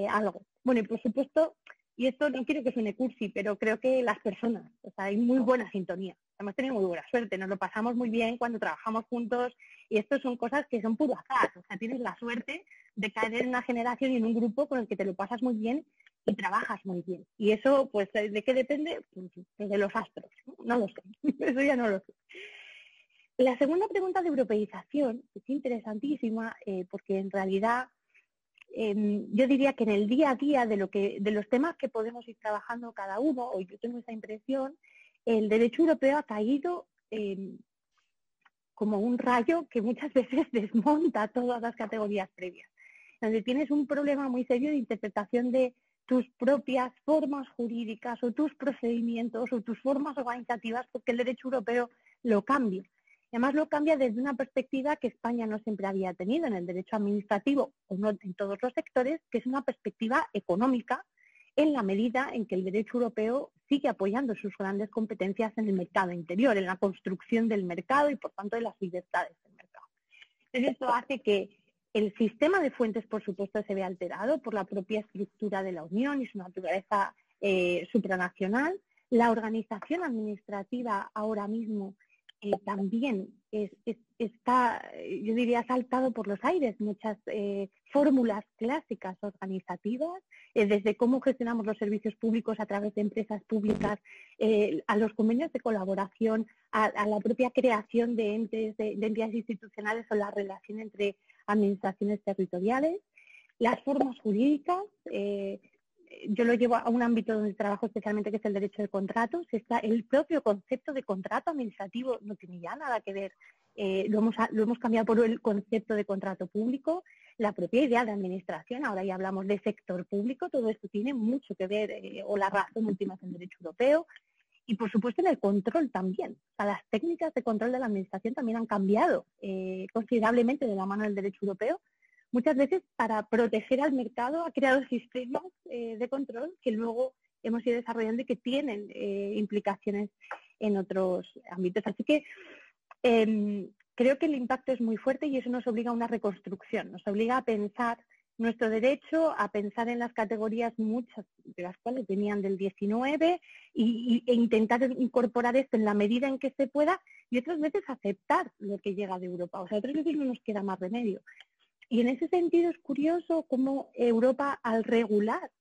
algo. Bueno, y por supuesto, y esto no quiero que suene cursi, pero creo que las personas, o sea, hay muy buena sintonía. Hemos tenido muy buena suerte, nos lo pasamos muy bien cuando trabajamos juntos y esto son cosas que son puro azar. O sea, tienes la suerte de caer en una generación y en un grupo con el que te lo pasas muy bien y trabajas muy bien. Y eso, pues, ¿de qué depende? Pues, pues de los astros. No lo sé, eso ya no lo sé. La segunda pregunta de europeización es interesantísima eh, porque en realidad em, yo diría que en el día a día de, lo que, de los temas que podemos ir trabajando cada uno, o yo tengo esa impresión, el derecho europeo ha caído em, como un rayo que muchas veces desmonta todas las categorías previas, donde tienes un problema muy serio de interpretación de tus propias formas jurídicas o tus procedimientos o tus formas organizativas porque el derecho europeo lo cambia. Además lo cambia desde una perspectiva que España no siempre había tenido en el derecho administrativo o no en todos los sectores, que es una perspectiva económica en la medida en que el derecho europeo sigue apoyando sus grandes competencias en el mercado interior, en la construcción del mercado y por tanto de las libertades del mercado. Entonces esto hace que el sistema de fuentes, por supuesto, se vea alterado por la propia estructura de la Unión y su naturaleza eh, supranacional. La organización administrativa ahora mismo eh, también está, yo diría, saltado por los aires muchas eh, fórmulas clásicas organizativas, eh, desde cómo gestionamos los servicios públicos a través de empresas públicas, a los convenios de colaboración, a, la propia creación de entes, de entidades institucionales o la relación entre administraciones territoriales, las formas jurídicas, yo lo llevo a un ámbito donde trabajo especialmente que es el derecho de contratos. Está el propio concepto de contrato administrativo no tiene ya nada que ver. Eh, lo, hemos, lo hemos cambiado por el concepto de contrato público, la propia idea de administración. Ahora ya hablamos de sector público. Todo esto tiene mucho que ver, eh, o la razón última es el derecho europeo. Y por supuesto en el control también. O las técnicas de control de la administración también han cambiado eh, considerablemente de la mano del derecho europeo. Muchas veces para proteger al mercado ha creado sistemas eh, de control que luego hemos ido desarrollando y que tienen eh, implicaciones en otros ámbitos. Así que em, creo que el impacto es muy fuerte y eso nos obliga a una reconstrucción, nos obliga a pensar nuestro derecho a pensar en las categorías, muchas de las cuales venían del 19, y, e intentar incorporar esto en la medida en que se pueda, y otras veces aceptar lo que llega de Europa. O sea, otras veces no nos queda más remedio. Y en ese sentido es curioso cómo Europa, al regular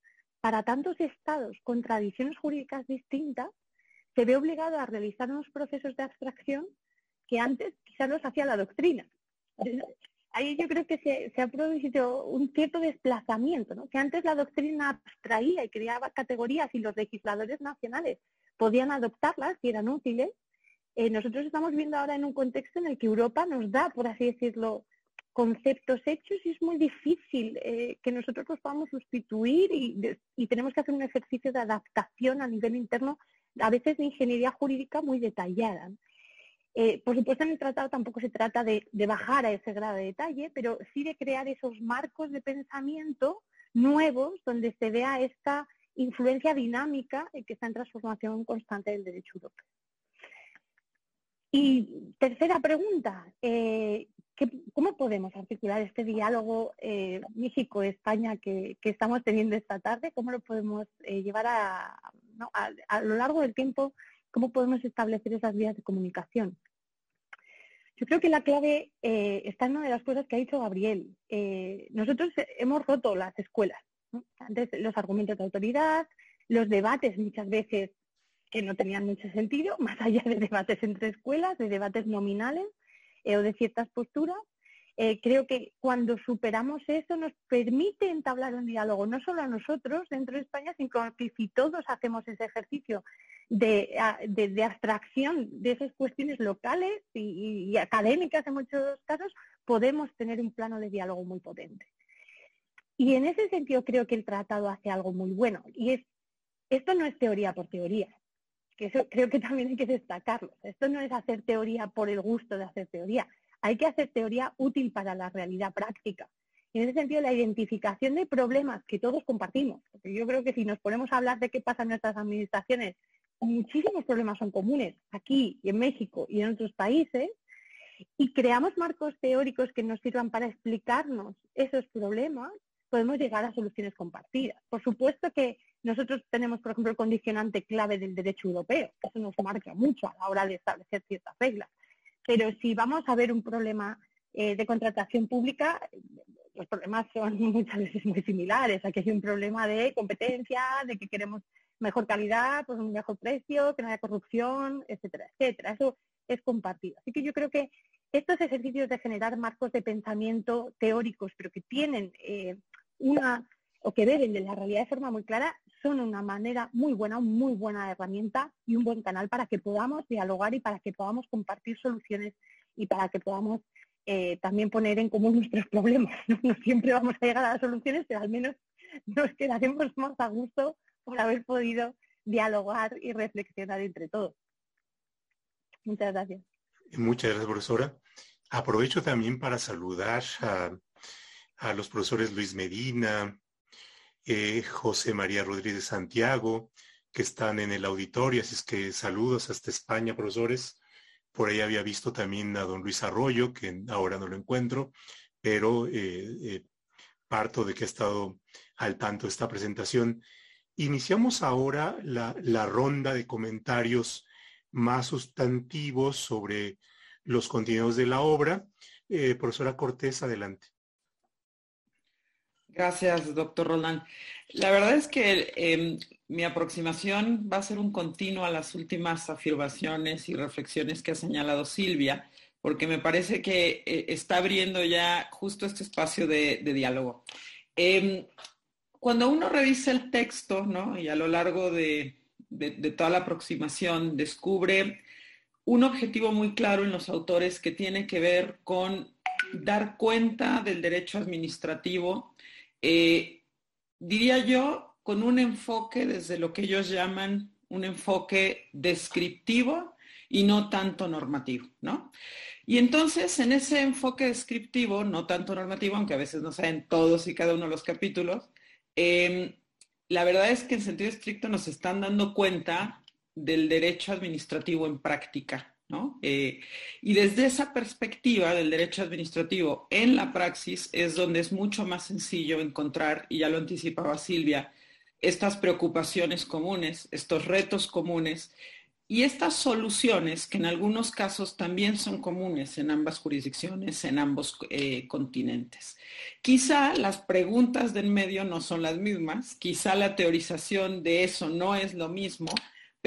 para tantos estados con tradiciones jurídicas distintas, se ve obligado a realizar unos procesos de abstracción que antes quizás los hacía la doctrina ahí yo creo que se, ha producido un cierto desplazamiento, ¿no? que antes la doctrina abstraía y creaba categorías y los legisladores nacionales podían adoptarlas y eran útiles. Eh, nosotros estamos viendo ahora en un contexto en el que Europa nos da, por así decirlo, conceptos hechos y es muy difícil eh, que nosotros los podamos sustituir y, tenemos que hacer un ejercicio de adaptación a nivel interno, a veces de ingeniería jurídica muy detallada. Eh, por supuesto, en el tratado tampoco se trata de, bajar a ese grado de detalle, pero sí de crear esos marcos de pensamiento nuevos donde se vea esta influencia dinámica que está en transformación constante del derecho europeo. Y tercera pregunta, eh, ¿cómo podemos articular este diálogo eh, México-España que, estamos teniendo esta tarde? ¿Cómo lo podemos llevar a, a lo largo del tiempo ¿Cómo podemos establecer esas vías de comunicación? Yo creo que la clave eh, está en una de las cosas que ha dicho Gabriel. Eh, nosotros hemos roto las escuelas. Antes los argumentos de autoridad, los debates muchas veces que no tenían mucho sentido, más allá de debates entre escuelas, de debates nominales eh, o de ciertas posturas, eh, creo que cuando superamos eso nos permite entablar un diálogo, no solo a nosotros dentro de España, sino que si todos hacemos ese ejercicio de, abstracción de esas cuestiones locales y, académicas en muchos casos, podemos tener un plano de diálogo muy potente. Y en ese sentido creo que el tratado hace algo muy bueno. Y es, esto no es teoría por teoría, que eso creo que también hay que destacarlo. Esto no es hacer teoría por el gusto de hacer teoría hay que hacer teoría útil para la realidad práctica. Y en ese sentido, la identificación de problemas que todos compartimos, porque yo creo que si nos ponemos a hablar de qué pasa en nuestras administraciones, muchísimos problemas son comunes aquí y en México y en otros países, y creamos marcos teóricos que nos sirvan para explicarnos esos problemas, podemos llegar a soluciones compartidas. Por supuesto que nosotros tenemos, por ejemplo, el condicionante clave del derecho europeo. Eso nos marca mucho a la hora de establecer ciertas reglas. Pero si vamos a ver un problema eh, de contratación pública, los problemas son muchas veces muy similares. Aquí hay un problema de competencia, de que queremos mejor calidad, pues un mejor precio, que no haya corrupción, etcétera, etcétera. Eso es compartido. Así que yo creo que estos ejercicios de generar marcos de pensamiento teóricos, pero que tienen eh, una o que beben de la realidad de forma muy clara, son una manera muy buena, muy buena herramienta y un buen canal para que podamos dialogar y para que podamos compartir soluciones y para que podamos eh, también poner en común nuestros problemas. ¿no? siempre vamos a llegar a las soluciones, pero al menos nos quedaremos más a gusto por haber podido dialogar y reflexionar entre todos. Muchas gracias. Muchas gracias, profesora. Aprovecho también para saludar a, a los profesores Luis Medina, eh, José María Rodríguez Santiago, que están en el auditorio, así es que saludos hasta España, profesores. Por ahí había visto también a don Luis Arroyo, que ahora no lo encuentro, pero eh, eh, parto de que ha estado al tanto de esta presentación. Iniciamos ahora la, la ronda de comentarios más sustantivos sobre los contenidos de la obra. profesora Cortés, adelante. Gracias, doctor Roland. La verdad es que em, mi aproximación va a ser un continuo a las últimas afirmaciones y reflexiones que ha señalado Silvia, porque me parece que eh, está abriendo ya justo este espacio de, diálogo. Em, cuando uno revisa el texto, ¿no? Y a lo largo de, toda la aproximación descubre un objetivo muy claro en los autores que tiene que ver con dar cuenta del derecho administrativo, eh, diría yo, con un enfoque desde lo que ellos llaman un enfoque descriptivo y no tanto normativo, ¿no? Y entonces, en ese enfoque descriptivo, no tanto normativo, aunque a veces no saben todos y cada uno de los capítulos, em, la verdad es que en sentido estricto nos están dando cuenta del derecho administrativo en práctica, Eh, y desde esa perspectiva del derecho administrativo en la praxis es donde es mucho más sencillo encontrar, y ya lo anticipaba Silvia, estas preocupaciones comunes, estos retos comunes y estas soluciones, que en algunos casos también son comunes en ambas jurisdicciones, en ambos eh, continentes. Quizá las preguntas del medio no son las mismas, quizá la teorización de eso no es lo mismo,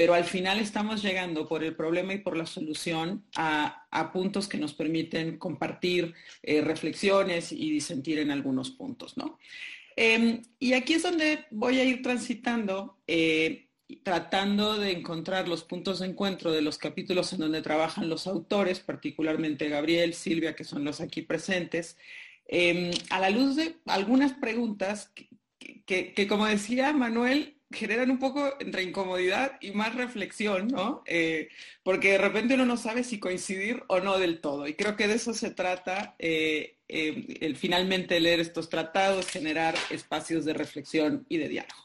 pero al final estamos llegando por el problema y por la solución a, puntos que nos permiten compartir eh, reflexiones y disentir en algunos puntos, ¿no? Em, y aquí es donde voy a ir transitando. Eh, tratando de encontrar los puntos de encuentro de los capítulos en donde trabajan los autores, particularmente Gabriel, Silvia, que son los aquí presentes, em, a la luz de algunas preguntas que, como decía Manuel, generan un poco entre incomodidad y más reflexión, ¿no? Eh, porque de repente uno no sabe si coincidir o no del todo. Y creo que de eso se trata eh, em, el finalmente leer estos tratados, generar espacios de reflexión y de diálogo.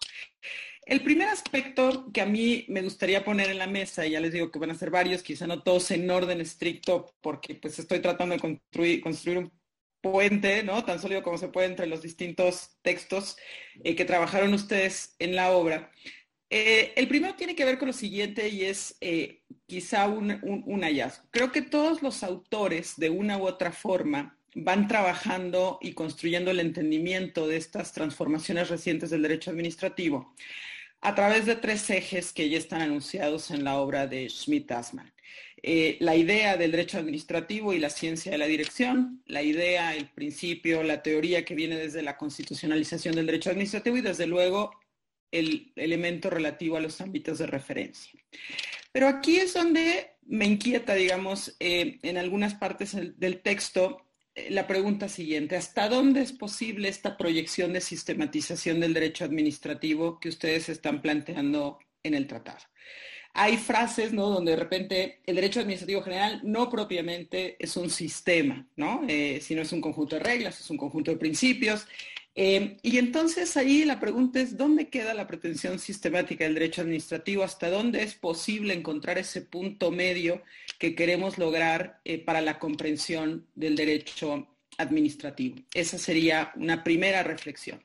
El primer aspecto que a mí me gustaría poner en la mesa, y ya les digo que van a ser varios, quizá no todos en orden estricto, porque pues estoy tratando de construir, construir un puente, ¿no? Tan sólido como se puede entre los distintos textos eh, que trabajaron ustedes en la obra. Eh, el primero tiene que ver con lo siguiente y es eh, quizá un, hallazgo. Creo que todos los autores, de una u otra forma, van trabajando y construyendo el entendimiento de estas transformaciones recientes del derecho administrativo a través de tres ejes que ya están anunciados en la obra de Schmidt-Asman. Eh, la idea del derecho administrativo y la ciencia de la dirección, la idea, el principio, la teoría que viene desde la constitucionalización del derecho administrativo y desde luego el elemento relativo a los ámbitos de referencia. Pero aquí es donde me inquieta, digamos, eh, en algunas partes del texto, eh, la pregunta siguiente, ¿hasta dónde es posible esta proyección de sistematización del derecho administrativo que ustedes están planteando en el tratado? Hay frases, ¿no? Donde de repente el derecho administrativo general no propiamente es un sistema, ¿no? Eh, sino es un conjunto de reglas, es un conjunto de principios. Eh, y entonces ahí la pregunta es, ¿dónde queda la pretensión sistemática del derecho administrativo? ¿Hasta dónde es posible encontrar ese punto medio que queremos lograr eh, para la comprensión del derecho administrativo? Esa sería una primera reflexión.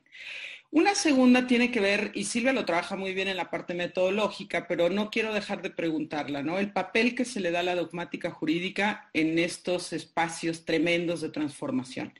Una segunda tiene que ver, y Silvia lo trabaja muy bien en la parte metodológica, pero no quiero dejar de preguntarla, ¿no? El papel que se le da a la dogmática jurídica en estos espacios tremendos de transformación.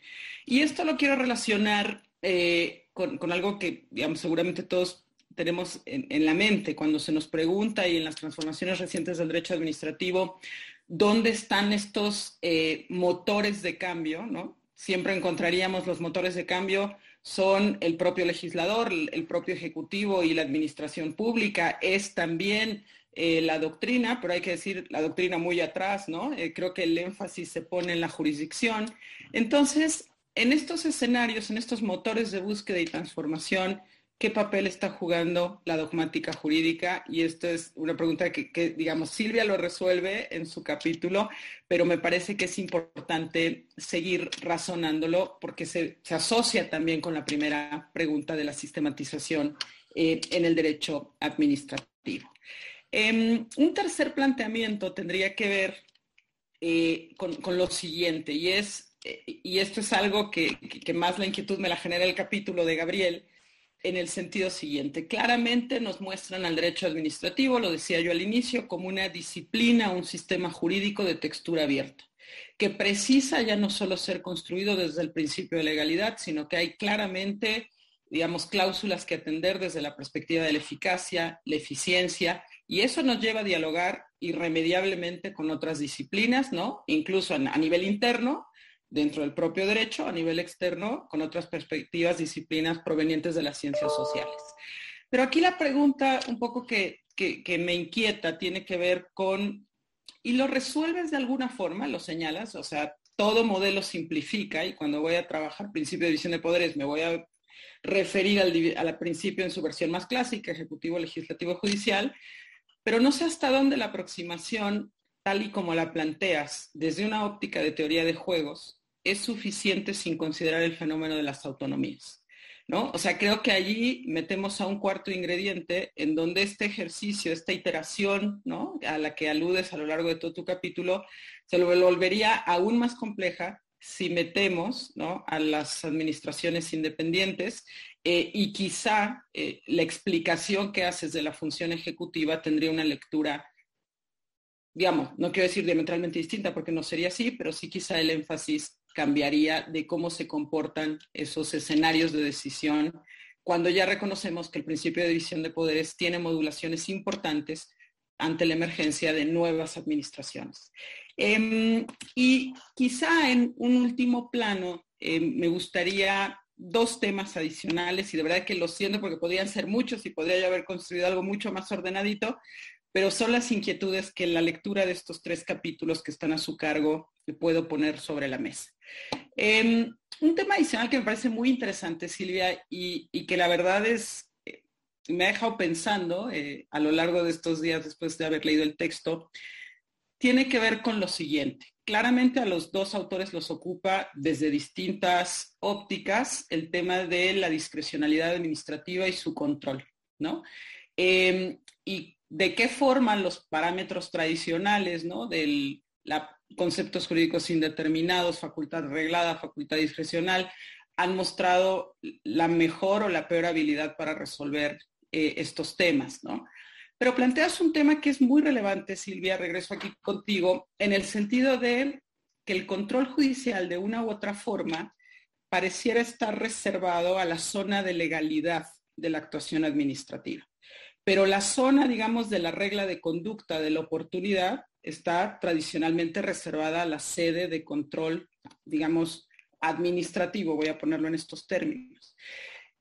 Y esto lo quiero relacionar eh, con, algo que, digamos, seguramente todos tenemos en, la mente cuando se nos pregunta y en las transformaciones recientes del derecho administrativo, ¿dónde están estos eh, motores de cambio? ¿no? Siempre encontraríamos los motores de cambio son el propio legislador, el propio ejecutivo y la administración pública, es también eh, la doctrina, pero hay que decir la doctrina muy atrás, ¿no? creo que el énfasis se pone en la jurisdicción. Entonces, en estos escenarios, en estos motores de búsqueda y transformación, ¿qué papel está jugando la dogmática jurídica? Y esto es una pregunta que, digamos, Silvia lo resuelve en su capítulo, pero me parece que es importante seguir razonándolo porque se, asocia también con la primera pregunta de la sistematización eh, en el derecho administrativo. Em, un tercer planteamiento tendría que ver eh, con lo siguiente, y es y esto es algo que, más la inquietud me la genera el capítulo de Gabriel, en el sentido siguiente. Claramente nos muestran al derecho administrativo, lo decía yo al inicio, como una disciplina, un sistema jurídico de textura abierta, que precisa ya no solo ser construido desde el principio de legalidad, sino que hay claramente, digamos, cláusulas que atender desde la perspectiva de la eficacia, la eficiencia, y eso nos lleva a dialogar irremediablemente con otras disciplinas, ¿no? Incluso a nivel interno, dentro del propio derecho a nivel externo con otras perspectivas, disciplinas provenientes de las ciencias sociales. Pero aquí la pregunta un poco que, que, me inquieta tiene que ver con, ¿y lo resuelves de alguna forma? ¿Lo señalas? O sea, todo modelo simplifica y cuando voy a trabajar principio de división de poderes me voy a referir al, al principio en su versión más clásica, ejecutivo, legislativo, judicial, pero no sé hasta dónde la aproximación, tal y como la planteas, desde una óptica de teoría de juegos, es suficiente sin considerar el fenómeno de las autonomías. ¿No? O sea, creo que allí metemos a un cuarto ingrediente en donde este ejercicio, esta iteración, ¿no? A la que aludes a lo largo de todo tu capítulo, se lo volvería aún más compleja si metemos ¿no? a las administraciones independientes eh, y quizá eh, la explicación que haces de la función ejecutiva tendría una lectura, digamos, no quiero decir diametralmente distinta porque no sería así, pero sí quizá el énfasis cambiaría de cómo se comportan esos escenarios de decisión cuando ya reconocemos que el principio de división de poderes tiene modulaciones importantes ante la emergencia de nuevas administraciones. Em, y quizá en un último plano em, me gustaría dos temas adicionales y de verdad que lo siento porque podrían ser muchos y podría yo haber construido algo mucho más ordenadito, pero son las inquietudes que en la lectura de estos tres capítulos que están a su cargo puedo poner sobre la mesa. Em, un tema adicional que me parece muy interesante, Silvia, y, que la verdad es, eh, me ha dejado pensando eh, a lo largo de estos días después de haber leído el texto, tiene que ver con lo siguiente. Claramente a los dos autores los ocupa desde distintas ópticas el tema de la discrecionalidad administrativa y su control, ¿no? Em, y de qué forma los parámetros tradicionales, ¿no? Del conceptos jurídicos indeterminados, facultad reglada, facultad discrecional, han mostrado la mejor o la peor habilidad para resolver eh, estos temas, ¿no? Pero planteas un tema que es muy relevante, Silvia, regreso aquí contigo, en el sentido de que el control judicial de una u otra forma pareciera estar reservado a la zona de legalidad de la actuación administrativa. Pero la zona, digamos, de la regla de conducta de la oportunidad está tradicionalmente reservada a la sede de control, digamos, administrativo, voy a ponerlo en estos términos.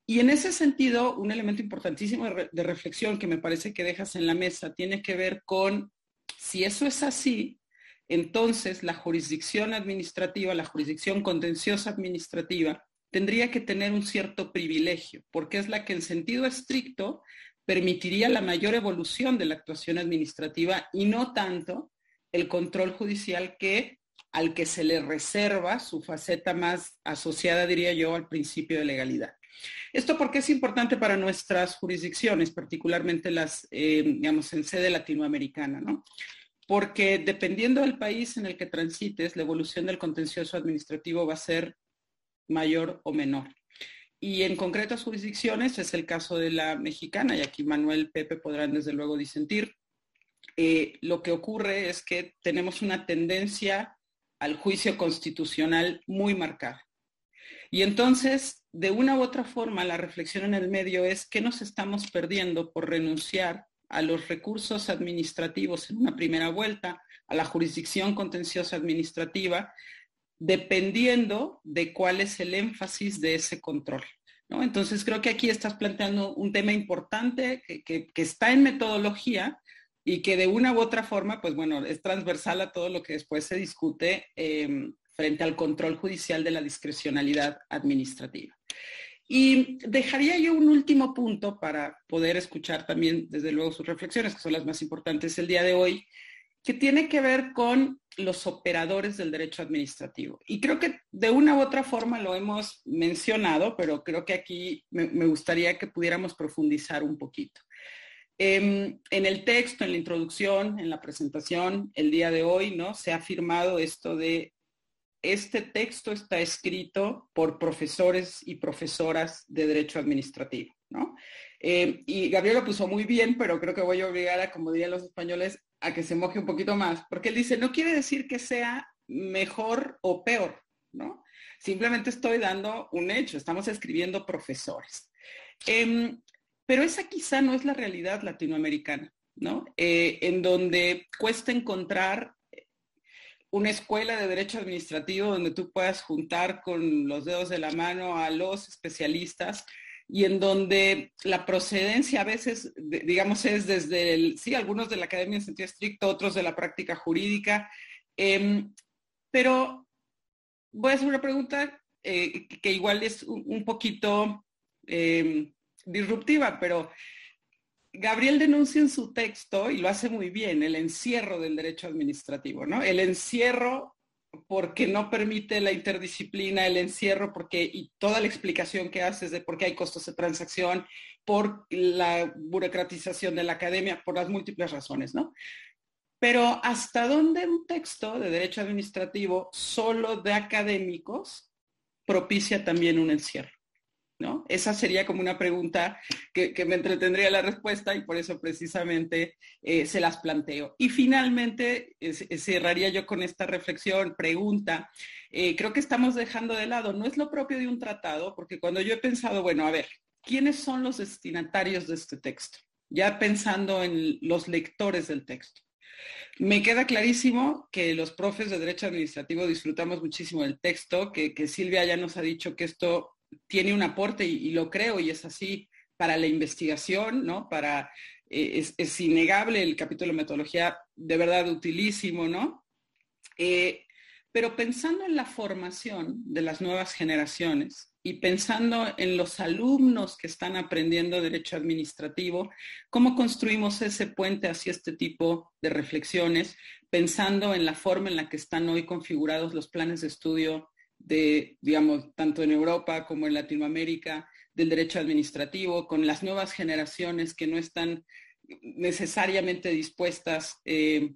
Y en ese sentido, un elemento importantísimo de, reflexión que me parece que dejas en la mesa tiene que ver con si eso es así, entonces la jurisdicción administrativa, la jurisdicción contenciosa administrativa, tendría que tener un cierto privilegio, porque es la que en sentido estricto permitiría la mayor evolución de la actuación administrativa y no tanto el control judicial que al que se le reserva su faceta más asociada, diría yo, al principio de legalidad. Esto porque es importante para nuestras jurisdicciones, particularmente las, eh, digamos, en sede latinoamericana, ¿no? Porque dependiendo del país en el que transites, la evolución del contencioso administrativo va a ser mayor o menor. Y en concretas jurisdicciones es el caso de la mexicana, y aquí Manuel Pepe podrán desde luego disentir. Eh, lo que ocurre es que tenemos una tendencia al juicio constitucional muy marcada. Y entonces, de una u otra forma, la reflexión en el medio es que nos estamos perdiendo por renunciar a los recursos administrativos en una primera vuelta, a la jurisdicción contenciosa administrativa, dependiendo de cuál es el énfasis de ese control. ¿no? Entonces, creo que aquí estás planteando un tema importante que, está en metodología y que de una u otra forma, pues bueno, es transversal a todo lo que después se discute em, frente al control judicial de la discrecionalidad administrativa. Y dejaría yo un último punto para poder escuchar también, desde luego, sus reflexiones, que son las más importantes el día de hoy, que tiene que ver con los operadores del derecho administrativo. Y creo que de una u otra forma lo hemos mencionado, pero creo que aquí me, gustaría que pudiéramos profundizar un poquito. Em, en el texto, en la introducción, en la presentación, el día de hoy, ¿no? Se ha afirmado esto de este texto está escrito por profesores y profesoras de Derecho Administrativo, Eh, y Gabriel lo puso muy bien, pero creo que voy a obligar a, como dirían los españoles, a que se moje un poquito más, porque él dice, no quiere decir que sea mejor o peor, ¿no? Simplemente estoy dando un hecho, estamos escribiendo profesores. Em, pero esa quizá no es la realidad latinoamericana, ¿no? Eh, en donde cuesta encontrar una escuela de derecho administrativo donde tú puedas juntar con los dedos de la mano a los especialistas y en donde la procedencia a veces, digamos, es desde el, sí, algunos de la academia en sentido estricto, otros de la práctica jurídica. Em, pero voy a hacer una pregunta eh, que igual es un, poquito em, disruptiva, pero Gabriel denuncia en su texto, y lo hace muy bien, el encierro del derecho administrativo, ¿no? El encierro porque no permite la interdisciplina, el encierro, porque y toda la explicación que haces de por qué hay costos de transacción, por la burocratización de la academia, por las múltiples razones, ¿no? Pero ¿hasta dónde un texto de derecho administrativo solo de académicos propicia también un encierro? ¿No? Esa sería como una pregunta que, me entretendría la respuesta y por eso precisamente eh, se las planteo. Y finalmente, cerraría yo con esta reflexión, pregunta, eh, creo que estamos dejando de lado, no es lo propio de un tratado, porque cuando yo he pensado, bueno, a ver, ¿quiénes son los destinatarios de este texto? Ya pensando en los lectores del texto. Me queda clarísimo que los profes de Derecho Administrativo disfrutamos muchísimo del texto, que, que Silvia ya nos ha dicho que esto tiene un aporte y, lo creo y es así para la investigación, ¿no? Para, eh, es, innegable el capítulo de metodología, de verdad utilísimo, ¿no? Eh, pero pensando en la formación de las nuevas generaciones y pensando en los alumnos que están aprendiendo derecho administrativo, ¿cómo construimos ese puente hacia este tipo de reflexiones? Pensando en la forma en la que están hoy configurados los planes de estudio de, digamos, tanto en Europa como en Latinoamérica, del derecho administrativo, con las nuevas generaciones que no están necesariamente dispuestas eh,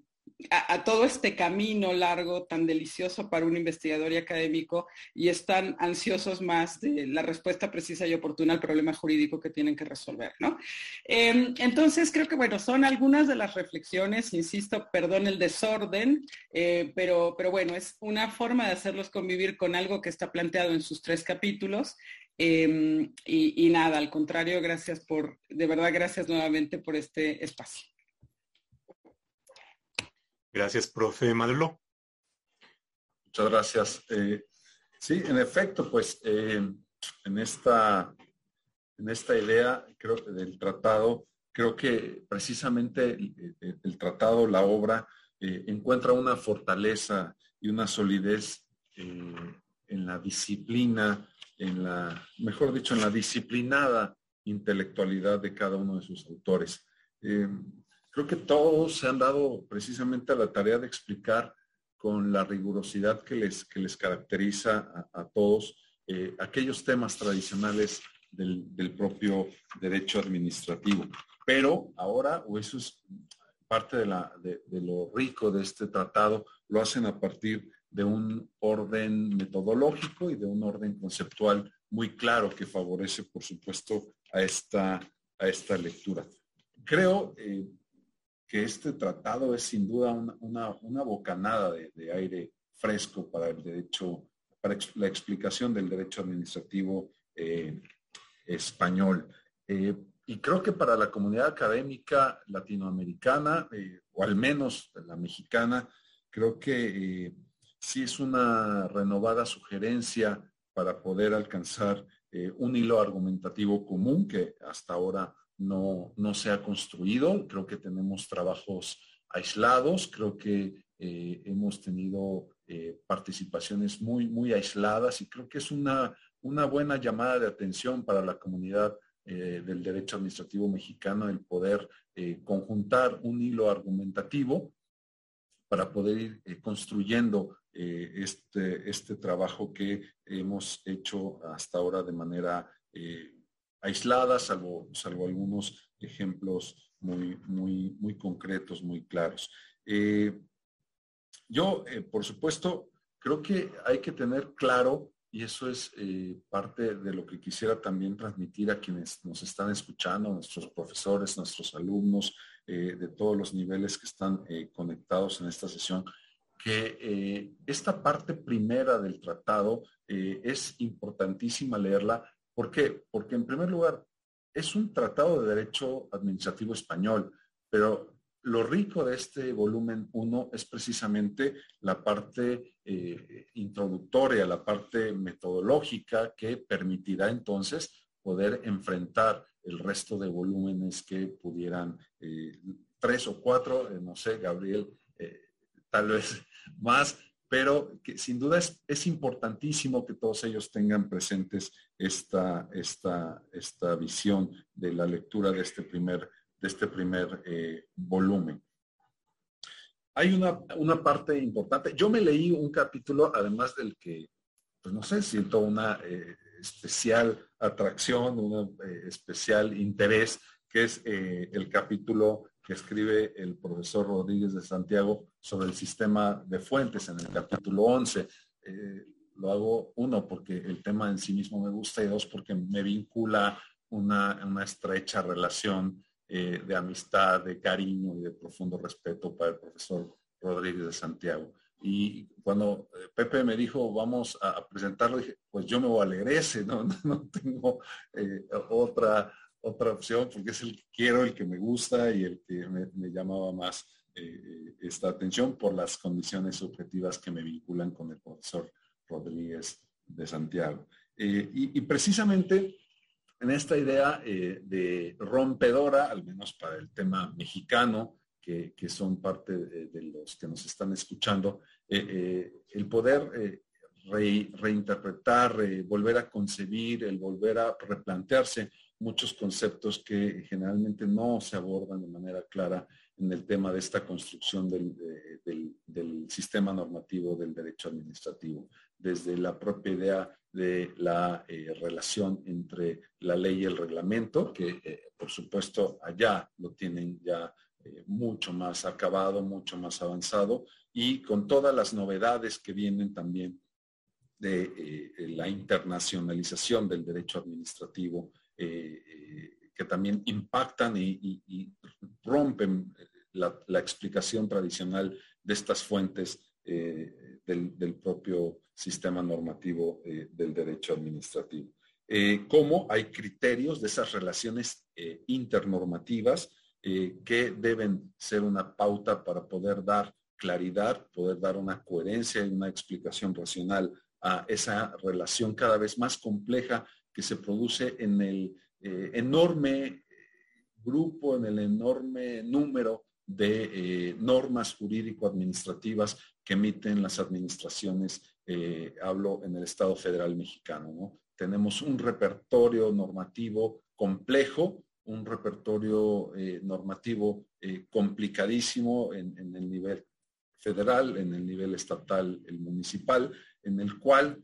a, todo este camino largo tan delicioso para un investigador y académico y están ansiosos más de la respuesta precisa y oportuna al problema jurídico que tienen que resolver, ¿no? Em, entonces, creo que, bueno, son algunas de las reflexiones, insisto, perdón el desorden, eh, pero, pero bueno, es una forma de hacerlos convivir con algo que está planteado en sus tres capítulos em, y, y, nada, al contrario, gracias por, de verdad, gracias nuevamente por este espacio. Gracias, profe Madelo. Muchas gracias. Eh, sí, en efecto, pues eh, en, esta, en esta idea creo, del tratado, creo que precisamente el, tratado, la obra, eh, encuentra una fortaleza y una solidez en la disciplina, en la, mejor dicho, en la disciplinada intelectualidad de cada uno de sus autores creo que todos se han dado precisamente a la tarea de explicar con la rigurosidad que les, que les caracteriza a, todos eh, aquellos temas tradicionales del, propio derecho administrativo. Pero ahora, o eso es parte de, lo rico de este tratado, lo hacen a partir de un orden metodológico y de un orden conceptual muy claro que favorece, por supuesto, a esta, a esta lectura. Creo, eh, que este tratado es sin duda una, bocanada de, aire fresco para el derecho, para la explicación del derecho administrativo eh, español. Eh, y creo que para la comunidad académica latinoamericana, eh, o al menos la mexicana, creo que sí es una renovada sugerencia para poder alcanzar un hilo argumentativo común que hasta ahora no, no se ha construido. Creo que tenemos trabajos aislados, creo que eh, hemos tenido eh, participaciones muy, muy aisladas y creo que es una, una buena llamada de atención para la comunidad eh, del derecho administrativo mexicano el poder conjuntar un hilo argumentativo para poder ir construyendo este, este trabajo que hemos hecho hasta ahora de manera aisladas, salvo, salvo algunos ejemplos muy, muy, muy concretos, muy claros. Eh, yo, eh, por supuesto, creo que hay que tener claro, y eso es eh, parte de lo que quisiera también transmitir a quienes nos están escuchando, nuestros profesores, nuestros alumnos, de todos los niveles que están conectados en esta sesión, que esta parte primera del tratado es importantísima leerla ¿Por qué? Porque en primer lugar es un tratado de derecho administrativo español, pero lo rico de este volumen 1 es precisamente la parte eh, introductoria, la parte metodológica que permitirá entonces poder enfrentar el resto de volúmenes que pudieran, eh, tres o cuatro, eh, no sé, Gabriel, tal vez más, pero sin duda es, importantísimo que todos ellos tengan presentes esta, esta, esta visión de la lectura de este primer de este primer eh, volumen. Hay una, una, parte importante. Yo me leí un capítulo, además del que, pues no sé, siento una eh, especial atracción, un eh, especial interés, que es el capítulo que escribe el profesor Rodríguez de Santiago sobre el sistema de fuentes en el capítulo 11. lo hago, uno, porque el tema en sí mismo me gusta y dos, porque me vincula una, una estrecha relación eh, de amistad, de cariño y de profundo respeto para el profesor Rodríguez de Santiago. Y cuando eh, Pepe me dijo, vamos a, presentarlo, dije, pues yo me voy a leer ese, no, no, tengo eh, otra, otra opción, porque es el que quiero, el que me gusta y el que me, llamaba más esta atención por las condiciones objetivas que me vinculan con el profesor Rodríguez de Santiago. y, precisamente en esta idea eh, de rompedora, al menos para el tema mexicano, que, son parte de, los que nos están escuchando, eh, eh, el poder reinterpretar, volver a concebir, el volver a replantearse muchos conceptos que generalmente no se abordan de manera clara en el tema de esta construcción del, sistema normativo del derecho administrativo, desde la propia idea de la eh, relación entre la ley y el reglamento, que eh, por supuesto allá lo tienen ya eh, mucho más acabado, mucho más avanzado, y con todas las novedades que vienen también de la internacionalización del derecho administrativo que también impactan y, rompen la, explicación tradicional de estas fuentes eh, del, propio sistema normativo eh, del derecho administrativo. Eh, cómo hay criterios de esas relaciones internormativas que deben ser una pauta para poder dar claridad, poder dar una coherencia y una explicación racional a esa relación cada vez más compleja que se produce en el eh, enorme grupo, en el enorme número de eh, normas jurídico-administrativas que emiten las administraciones, eh, hablo en el Estado federal mexicano. Tenemos un repertorio normativo complejo, un repertorio normativo complicadísimo en, en, el nivel federal, en el nivel estatal, el municipal, en el cual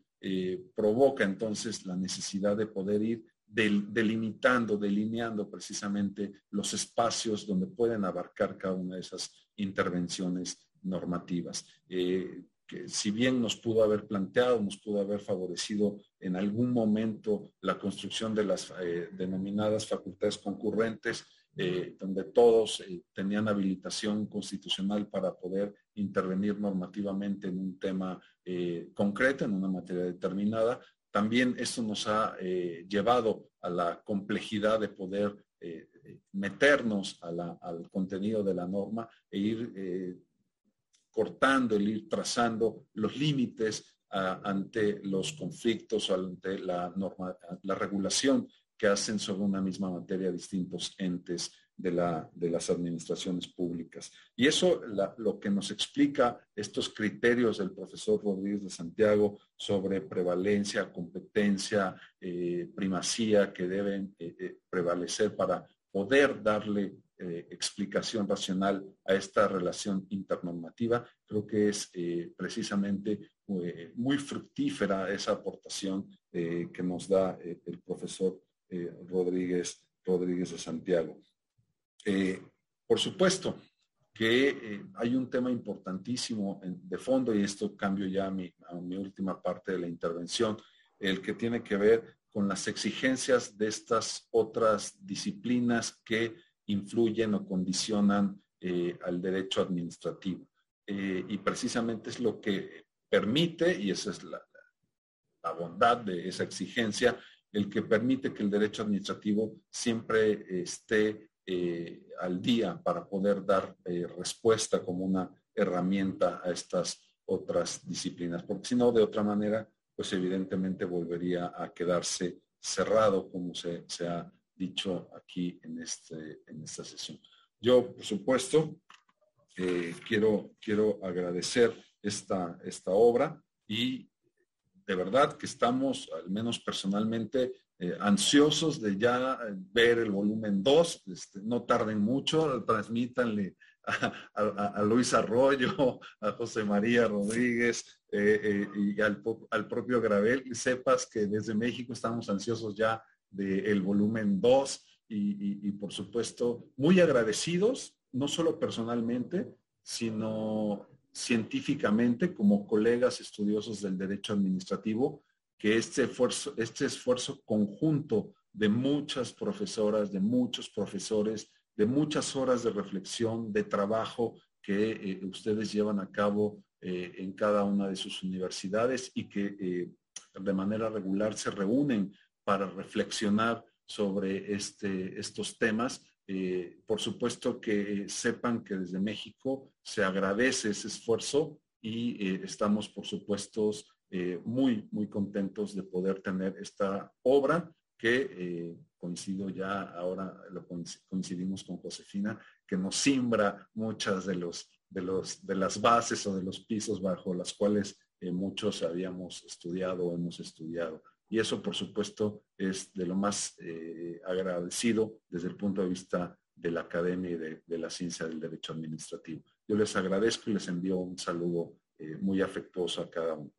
provoca entonces la necesidad de poder ir delimitando, delineando precisamente los espacios donde pueden abarcar cada una de esas intervenciones normativas. Eh, si bien nos pudo haber planteado, nos pudo haber favorecido en algún momento la construcción de las eh, denominadas facultades concurrentes, eh, donde todos tenían habilitación constitucional para poder intervenir normativamente en un tema concreto, en una materia determinada, también esto nos ha eh, llevado a la complejidad de poder eh, meternos al contenido de la norma e ir eh, cortando, el ir trazando los límites ante los conflictos ante la, norma, la regulación que hacen sobre una misma materia distintos entes de, la, de las administraciones públicas. Y eso lo que nos explica estos criterios del profesor Rodríguez de Santiago sobre prevalencia, competencia, eh, primacía que deben eh, eh, prevalecer para poder darle explicación racional a esta relación internormativa, creo que es precisamente muy fructífera esa aportación que nos da el profesor Rodríguez, Rodríguez de Santiago. Eh, por supuesto que eh, hay un tema importantísimo de fondo y esto cambio ya a mi, última parte de la intervención, el que tiene que ver con las exigencias de estas otras disciplinas que influyen o condicionan eh, al derecho administrativo. y precisamente es lo que permite, y esa es la, bondad de esa exigencia, el que permite que el derecho administrativo siempre esté eh, al día para poder dar eh, respuesta como una herramienta a estas otras disciplinas, porque si no, de otra manera, pues evidentemente volvería a quedarse cerrado, como se, ha dicho aquí en, este, en esta sesión. Yo, por supuesto, eh, quiero, quiero agradecer esta, esta obra y de verdad que estamos, al menos personalmente, eh, ansiosos de ya ver el volumen 2. Este, no tarden mucho, transmítanle a, Luis Arroyo, a José María Rodríguez eh, y al, propio Gravel. Y sepas que desde México estamos ansiosos ya del volumen 2 y por supuesto muy agradecidos no solo personalmente, sino científicamente como colegas estudiosos del derecho administrativo, que este esfuerzo, este esfuerzo conjunto de muchas profesoras, de muchos profesores, de muchas horas de reflexión, de trabajo que eh, ustedes llevan a cabo eh, en cada una de sus universidades y que eh, de manera regular se reúnen para reflexionar sobre este, estos temas, eh, por supuesto que sepan que desde México se agradece ese esfuerzo y eh, estamos, por supuesto, eh, muy, muy contentos de poder tener esta obra que coincido ya, ahora lo coincidimos con Josefina, que nos simbra muchas de, los, de, los, de las bases o de los pisos bajo las cuales muchos habíamos estudiado o hemos estudiado. Y eso, por supuesto, es de lo más eh, agradecido desde el punto de vista de la academia y de, la ciencia del derecho administrativo. Yo les agradezco y les envío un saludo eh, muy afectuoso a cada uno.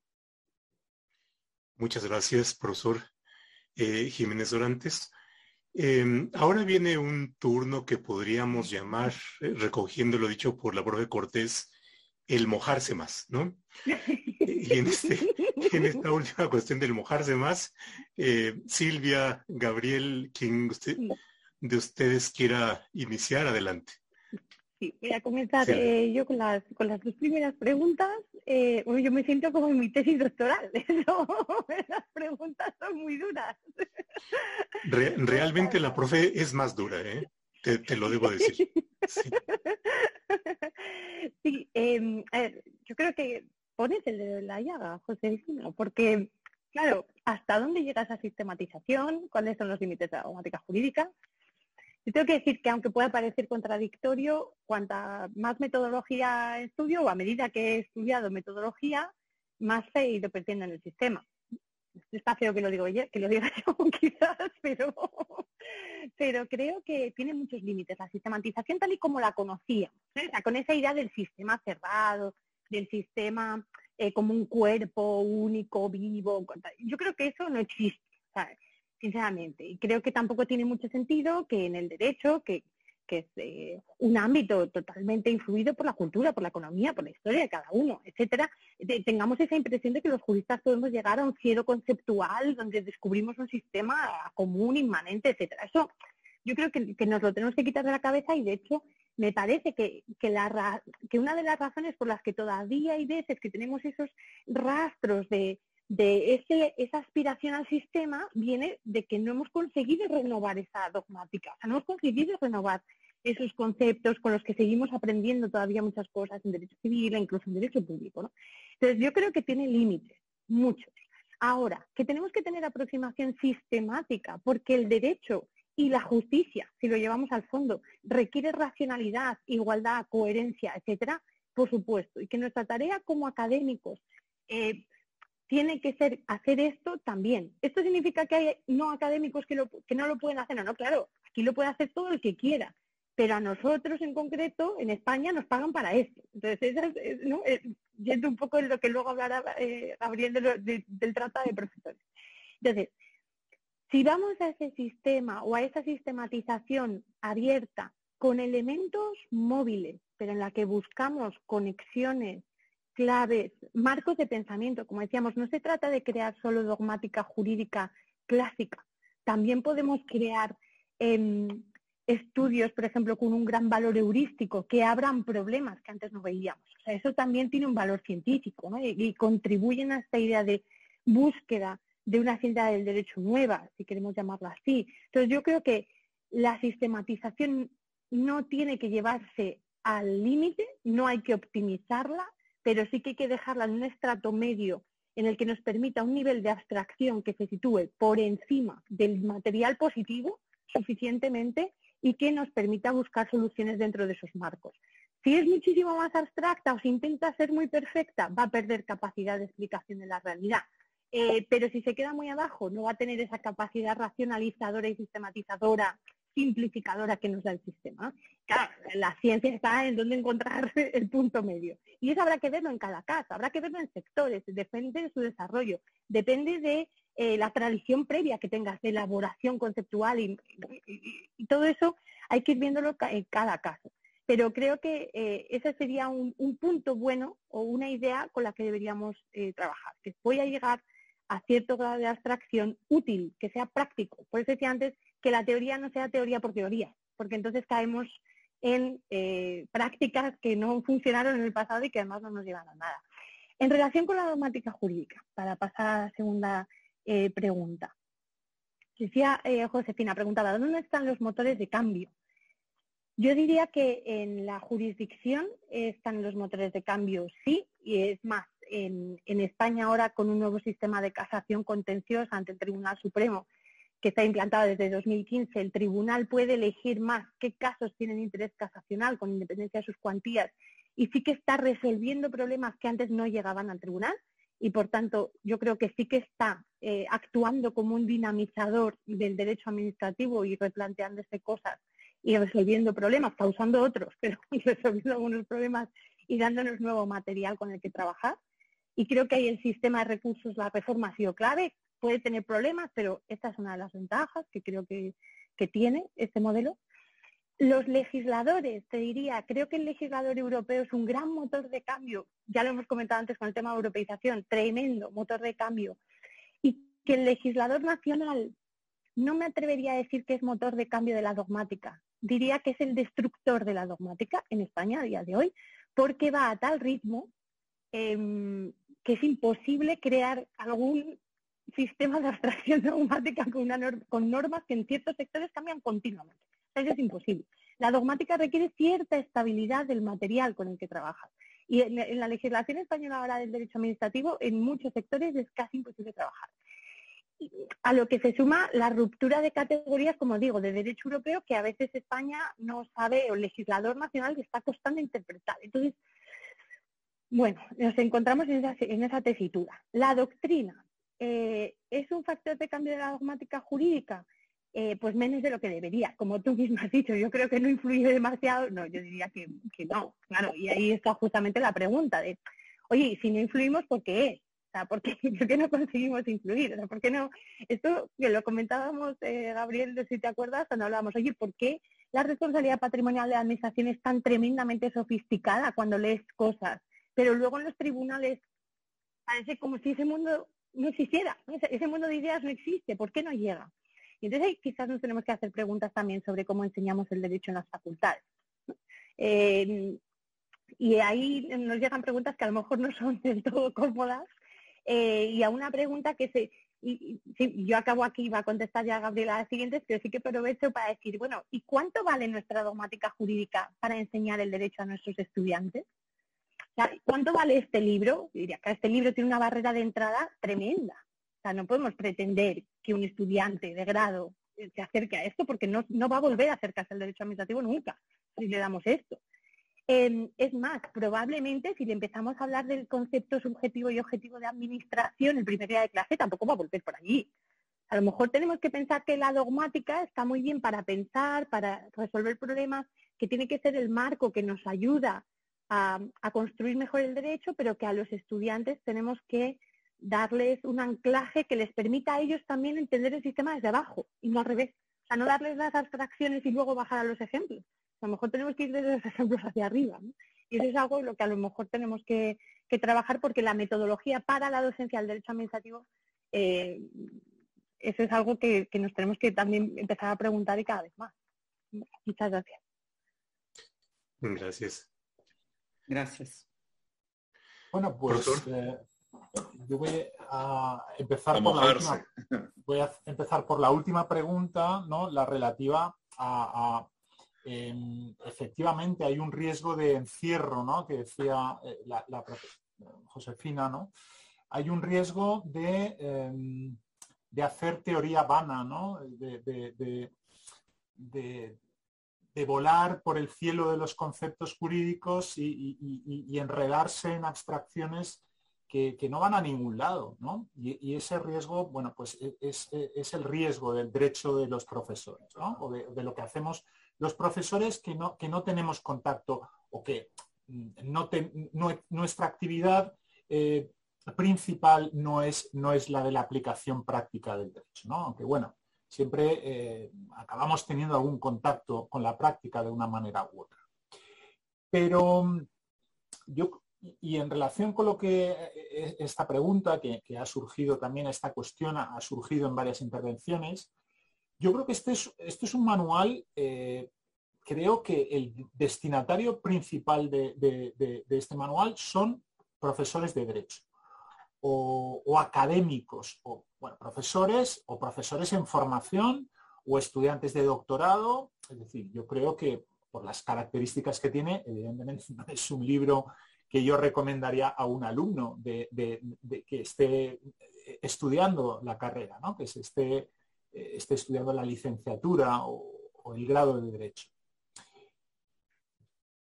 Muchas gracias, profesor eh, Jiménez Dorantes. Em, ahora viene un turno que podríamos llamar, recogiendo lo dicho por la profe Cortés, el mojarse más, ¿no? Y en, este, en esta última cuestión del mojarse más, eh, Silvia, Gabriel, quien usted, de ustedes quiera iniciar, adelante. Sí, voy a comenzar eh, yo con las, con las dos primeras preguntas. Eh, yo me siento como en mi tesis doctoral. las preguntas son muy duras. realmente la profe es más dura, ¿eh? te, lo debo decir. Sí, em, a ver, yo creo que pones el de la llaga, José porque, claro, ¿hasta dónde llega esa sistematización? ¿Cuáles son los límites de la gramática jurídica? Yo tengo que decir que aunque pueda parecer contradictorio, cuanta más metodología estudio o a medida que he estudiado metodología, más he ido perdiendo en el sistema. Está feo que lo digo yo, que lo diga yo quizás, pero, pero creo que tiene muchos límites. La sistematización tal y como la conocía, ¿eh? con esa idea del sistema cerrado, del sistema eh, como un cuerpo único, vivo. Yo creo que eso no existe, sinceramente. Y creo que tampoco tiene mucho sentido que en el derecho, que, es eh, un ámbito totalmente influido por la cultura, por la economía, por la historia de cada uno, etcétera, tengamos esa impresión de que los juristas podemos llegar a un cielo conceptual donde descubrimos un sistema común, inmanente, etcétera. Eso yo creo que, que, nos lo tenemos que quitar de la cabeza y de hecho me parece que, que una de las razones por las que todavía hay veces que tenemos esos rastros de, ese, esa aspiración al sistema viene de que no hemos conseguido renovar esa dogmática, o sea, no hemos conseguido renovar esos conceptos con los que seguimos aprendiendo todavía muchas cosas en derecho civil e incluso en derecho público. Entonces, yo creo que tiene límites, muchos. Ahora, que tenemos que tener aproximación sistemática, porque el derecho y la justicia, si lo llevamos al fondo, requiere racionalidad, igualdad, coherencia, etcétera, por supuesto. Y que nuestra tarea como académicos eh, tiene que ser hacer esto también. ¿Esto significa que hay no académicos que, que no lo pueden hacer? No, no, claro, aquí lo puede hacer todo el que quiera. Pero a nosotros en concreto, en España, nos pagan para esto. Entonces, es, ¿no? yendo un poco en lo que luego hablará eh, Gabriel del trata de profesores. Entonces, si vamos a ese sistema o a esa sistematización abierta con elementos móviles, pero en la que buscamos conexiones, claves, marcos de pensamiento, como decíamos, no se trata de crear solo dogmática jurídica clásica, también podemos crear em, estudios, por ejemplo, con un gran valor heurístico, que abran problemas que antes no veíamos. O sea, eso también tiene un valor científico y, y contribuyen a esta idea de búsqueda de una ciencia del derecho nueva, si queremos llamarla así. Entonces yo creo que la sistematización no tiene que llevarse al límite, no hay que optimizarla, pero sí que hay que dejarla en un estrato medio en el que nos permita un nivel de abstracción que se sitúe por encima del material positivo suficientemente y que nos permita buscar soluciones dentro de esos marcos. Si es muchísimo más abstracta o si intenta ser muy perfecta, va a perder capacidad de explicación de la realidad. Eh, pero si se queda muy abajo, no va a tener esa capacidad racionalizadora y sistematizadora, simplificadora que nos da el sistema. La ciencia está en dónde encontrar el punto medio. Y eso habrá que verlo en cada caso, habrá que verlo en sectores, depende de su desarrollo, depende de eh, la tradición previa que tengas de elaboración conceptual y, todo eso hay que ir viéndolo en cada caso. Pero creo que eh, ese sería un, punto bueno o una idea con la que deberíamos trabajar, que voy a llegar a cierto grado de abstracción útil, que sea práctico. Por eso decía antes que la teoría no sea teoría por teoría, porque entonces caemos en eh, prácticas que no funcionaron en el pasado y que además no nos llevan a nada. En relación con la dogmática jurídica, para pasar a la segunda eh, pregunta. Decía eh, Josefina, preguntaba, ¿dónde están los motores de cambio? Yo diría que en la jurisdicción están los motores de cambio, sí, y es más, en, España ahora con un nuevo sistema de casación contenciosa ante el Tribunal Supremo que está implantado desde 2015, el tribunal puede elegir más qué casos tienen interés casacional con independencia de sus cuantías y sí que está resolviendo problemas que antes no llegaban al tribunal y por tanto yo creo que sí que está eh, actuando como un dinamizador del derecho administrativo y replanteándose cosas y resolviendo problemas, causando otros, pero resolviendo algunos problemas y dándonos nuevo material con el que trabajar. Y creo que ahí el sistema de recursos, la reforma ha sido clave, puede tener problemas, pero esta es una de las ventajas que creo que, tiene este modelo. Los legisladores, te diría, creo que el legislador europeo es un gran motor de cambio, ya lo hemos comentado antes con el tema de europeización, tremendo motor de cambio, y que el legislador nacional no me atrevería a decir que es motor de cambio de la dogmática, diría que es el destructor de la dogmática en España a día de hoy, porque va a tal ritmo em, que es imposible crear algún sistema de abstracción dogmática con, con normas que en ciertos sectores cambian continuamente. Eso es imposible. La dogmática requiere cierta estabilidad del material con el que trabajas. Y en, la legislación española ahora del derecho administrativo, en muchos sectores es casi imposible trabajar. A lo que se suma la ruptura de categorías, como digo, de derecho europeo, que a veces España no sabe, o el legislador nacional le está costando interpretar. Entonces, bueno, nos encontramos en esa, tesitura. La doctrina eh, es un factor de cambio de la dogmática jurídica, eh, pues menos de lo que debería. Como tú mismo has dicho, yo creo que no influye demasiado. No, yo diría que, no, claro. Y ahí está justamente la pregunta de, oye, si no influimos, ¿por qué es? O sea, ¿por qué, no conseguimos influir? O sea, ¿por qué no? Esto que lo comentábamos, eh, Gabriel, si te acuerdas, cuando hablábamos, oye, ¿por qué la responsabilidad patrimonial de la administración es tan tremendamente sofisticada cuando lees cosas? pero luego en los tribunales parece como si ese mundo no existiera, ese mundo de ideas no existe, ¿por qué no llega? Y entonces quizás nos tenemos que hacer preguntas también sobre cómo enseñamos el derecho en las facultades. Eh, y ahí nos llegan preguntas que a lo mejor no son del todo cómodas eh, y a una pregunta que se... Y, yo acabo aquí, va a contestar ya Gabriela las siguientes, pero sí que aprovecho para decir, bueno, ¿y cuánto vale nuestra dogmática jurídica para enseñar el derecho a nuestros estudiantes? ¿Cuánto vale este libro? Diría que este libro tiene una barrera de entrada tremenda. O sea, no podemos pretender que un estudiante de grado se acerque a esto porque no, va a volver a acercarse al derecho administrativo nunca si le damos esto. Es más, probablemente si le empezamos a hablar del concepto subjetivo y objetivo de administración el primer día de clase, tampoco va a volver por allí. A lo mejor tenemos que pensar que la dogmática está muy bien para pensar, para resolver problemas, que tiene que ser el marco que nos ayuda a, construir mejor el derecho, pero que a los estudiantes tenemos que darles un anclaje que les permita a ellos también entender el sistema desde abajo y no al revés. O sea, no darles las abstracciones y luego bajar a los ejemplos. A lo mejor tenemos que ir desde los ejemplos hacia arriba. Y eso es algo en lo que a lo mejor tenemos que, trabajar porque la metodología para la docencia del derecho administrativo, eh, eso es algo que, que nos tenemos que también empezar a preguntar y cada vez más. Muchas gracias. Gracias. Gracias. Bueno, pues eh, yo voy a empezar por la última, voy a empezar por la última pregunta, ¿no? La relativa a, efectivamente hay un riesgo de encierro, ¿no? Que decía eh, la, Josefina, ¿no? Hay un riesgo de, em, de hacer teoría vana, ¿no? de, de volar por el cielo de los conceptos jurídicos y, enredarse en abstracciones que, no van a ningún lado, ¿no? Y, ese riesgo, bueno, pues e, es, el riesgo del derecho de los profesores, ¿no? O de, lo que hacemos los profesores que no, que no tenemos contacto o que nuestra actividad eh, principal no es, no es la de la aplicación práctica del derecho, ¿no? Aunque bueno, siempre eh, acabamos teniendo algún contacto con la práctica de una manera u otra. Pero yo, y en relación con lo que eh, esta pregunta que, ha surgido también, esta cuestión ha, surgido en varias intervenciones, yo creo que este es, este es un manual, eh, creo que el destinatario principal de este manual son profesores de derecho o, académicos, o profesores o profesores en formación o estudiantes de doctorado. Es decir, yo creo que por las características que tiene, evidentemente no es un libro que yo recomendaría a un alumno de, que esté estudiando la carrera, ¿no? que se esté, esté estudiando la licenciatura o, el grado de Derecho.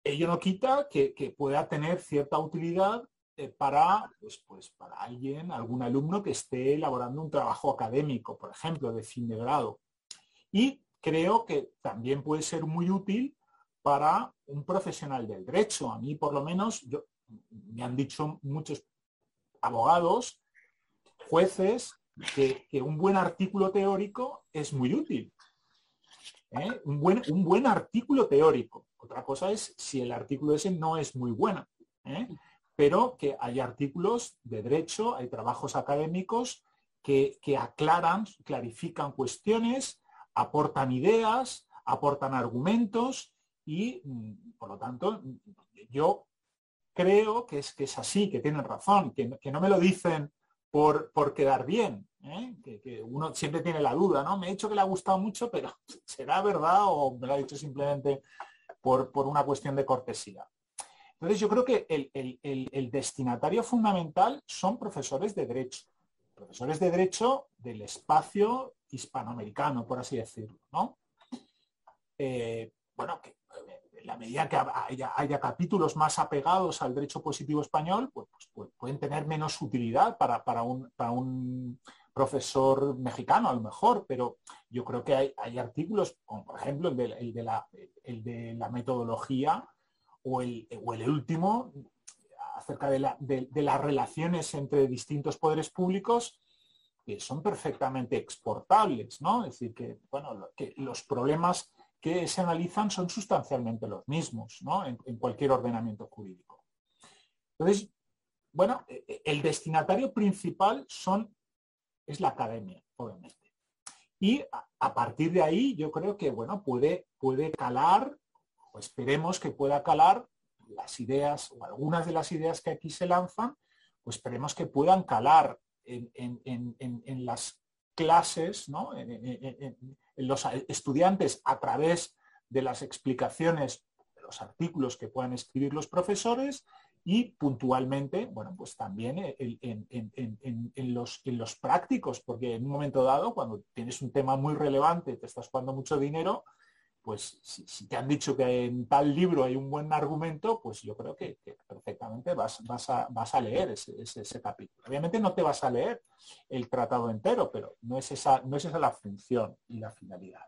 Ello no quita que, que, pueda tener cierta utilidad eh, para, pues, pues, para alguien, algún alumno que esté elaborando un trabajo académico, por ejemplo, de fin de grado. Y creo que también puede ser muy útil para un profesional del derecho. A mí, por lo menos, yo, me han dicho muchos abogados, jueces, que, un buen artículo teórico es muy útil. ¿eh? Un, buen, un buen artículo teórico. Otra cosa es si el artículo ese no es muy bueno. ¿eh? pero que hay artículos de derecho, hay trabajos académicos que, aclaran, clarifican cuestiones, aportan ideas, aportan argumentos y, mm, por lo tanto, yo creo que es, que es así, que tienen razón, que, no me lo dicen por, por quedar bien, ¿eh? que, uno siempre tiene la duda, ¿no? Me he dicho que le ha gustado mucho, pero ¿será verdad o me lo ha dicho simplemente por, por una cuestión de cortesía? Entonces yo creo que el, destinatario fundamental son profesores de derecho, profesores de derecho del espacio hispanoamericano, por así decirlo. ¿no? Eh, bueno, que la medida que haya, capítulos más apegados al derecho positivo español, pues, pues pueden tener menos utilidad para, un, profesor mexicano a lo mejor, pero yo creo que hay, artículos, como por ejemplo el de, la, el de la metodología o el, último acerca de, las relaciones entre distintos poderes públicos que son perfectamente exportables, ¿no? Es decir, que, bueno, que los problemas que se analizan son sustancialmente los mismos, ¿no? En, cualquier ordenamiento jurídico. Entonces, bueno, e, e, el destinatario principal son, es la academia, obviamente. Y a, partir de ahí yo creo que, bueno, puede, puede calar esperemos que pueda calar las ideas o algunas de las ideas que aquí se lanzan, pues esperemos que puedan calar en, las clases, en, los estudiantes a través de las explicaciones de los artículos que puedan escribir los profesores y puntualmente, bueno, pues también en, los, en los prácticos, porque en un momento dado, cuando tienes un tema muy relevante, te estás jugando mucho dinero, pues si, te han dicho que en tal libro hay un buen argumento, pues yo creo que, perfectamente vas, a, leer ese, capítulo. Obviamente no te vas a leer el tratado entero, pero no es esa, no es esa la función y la finalidad.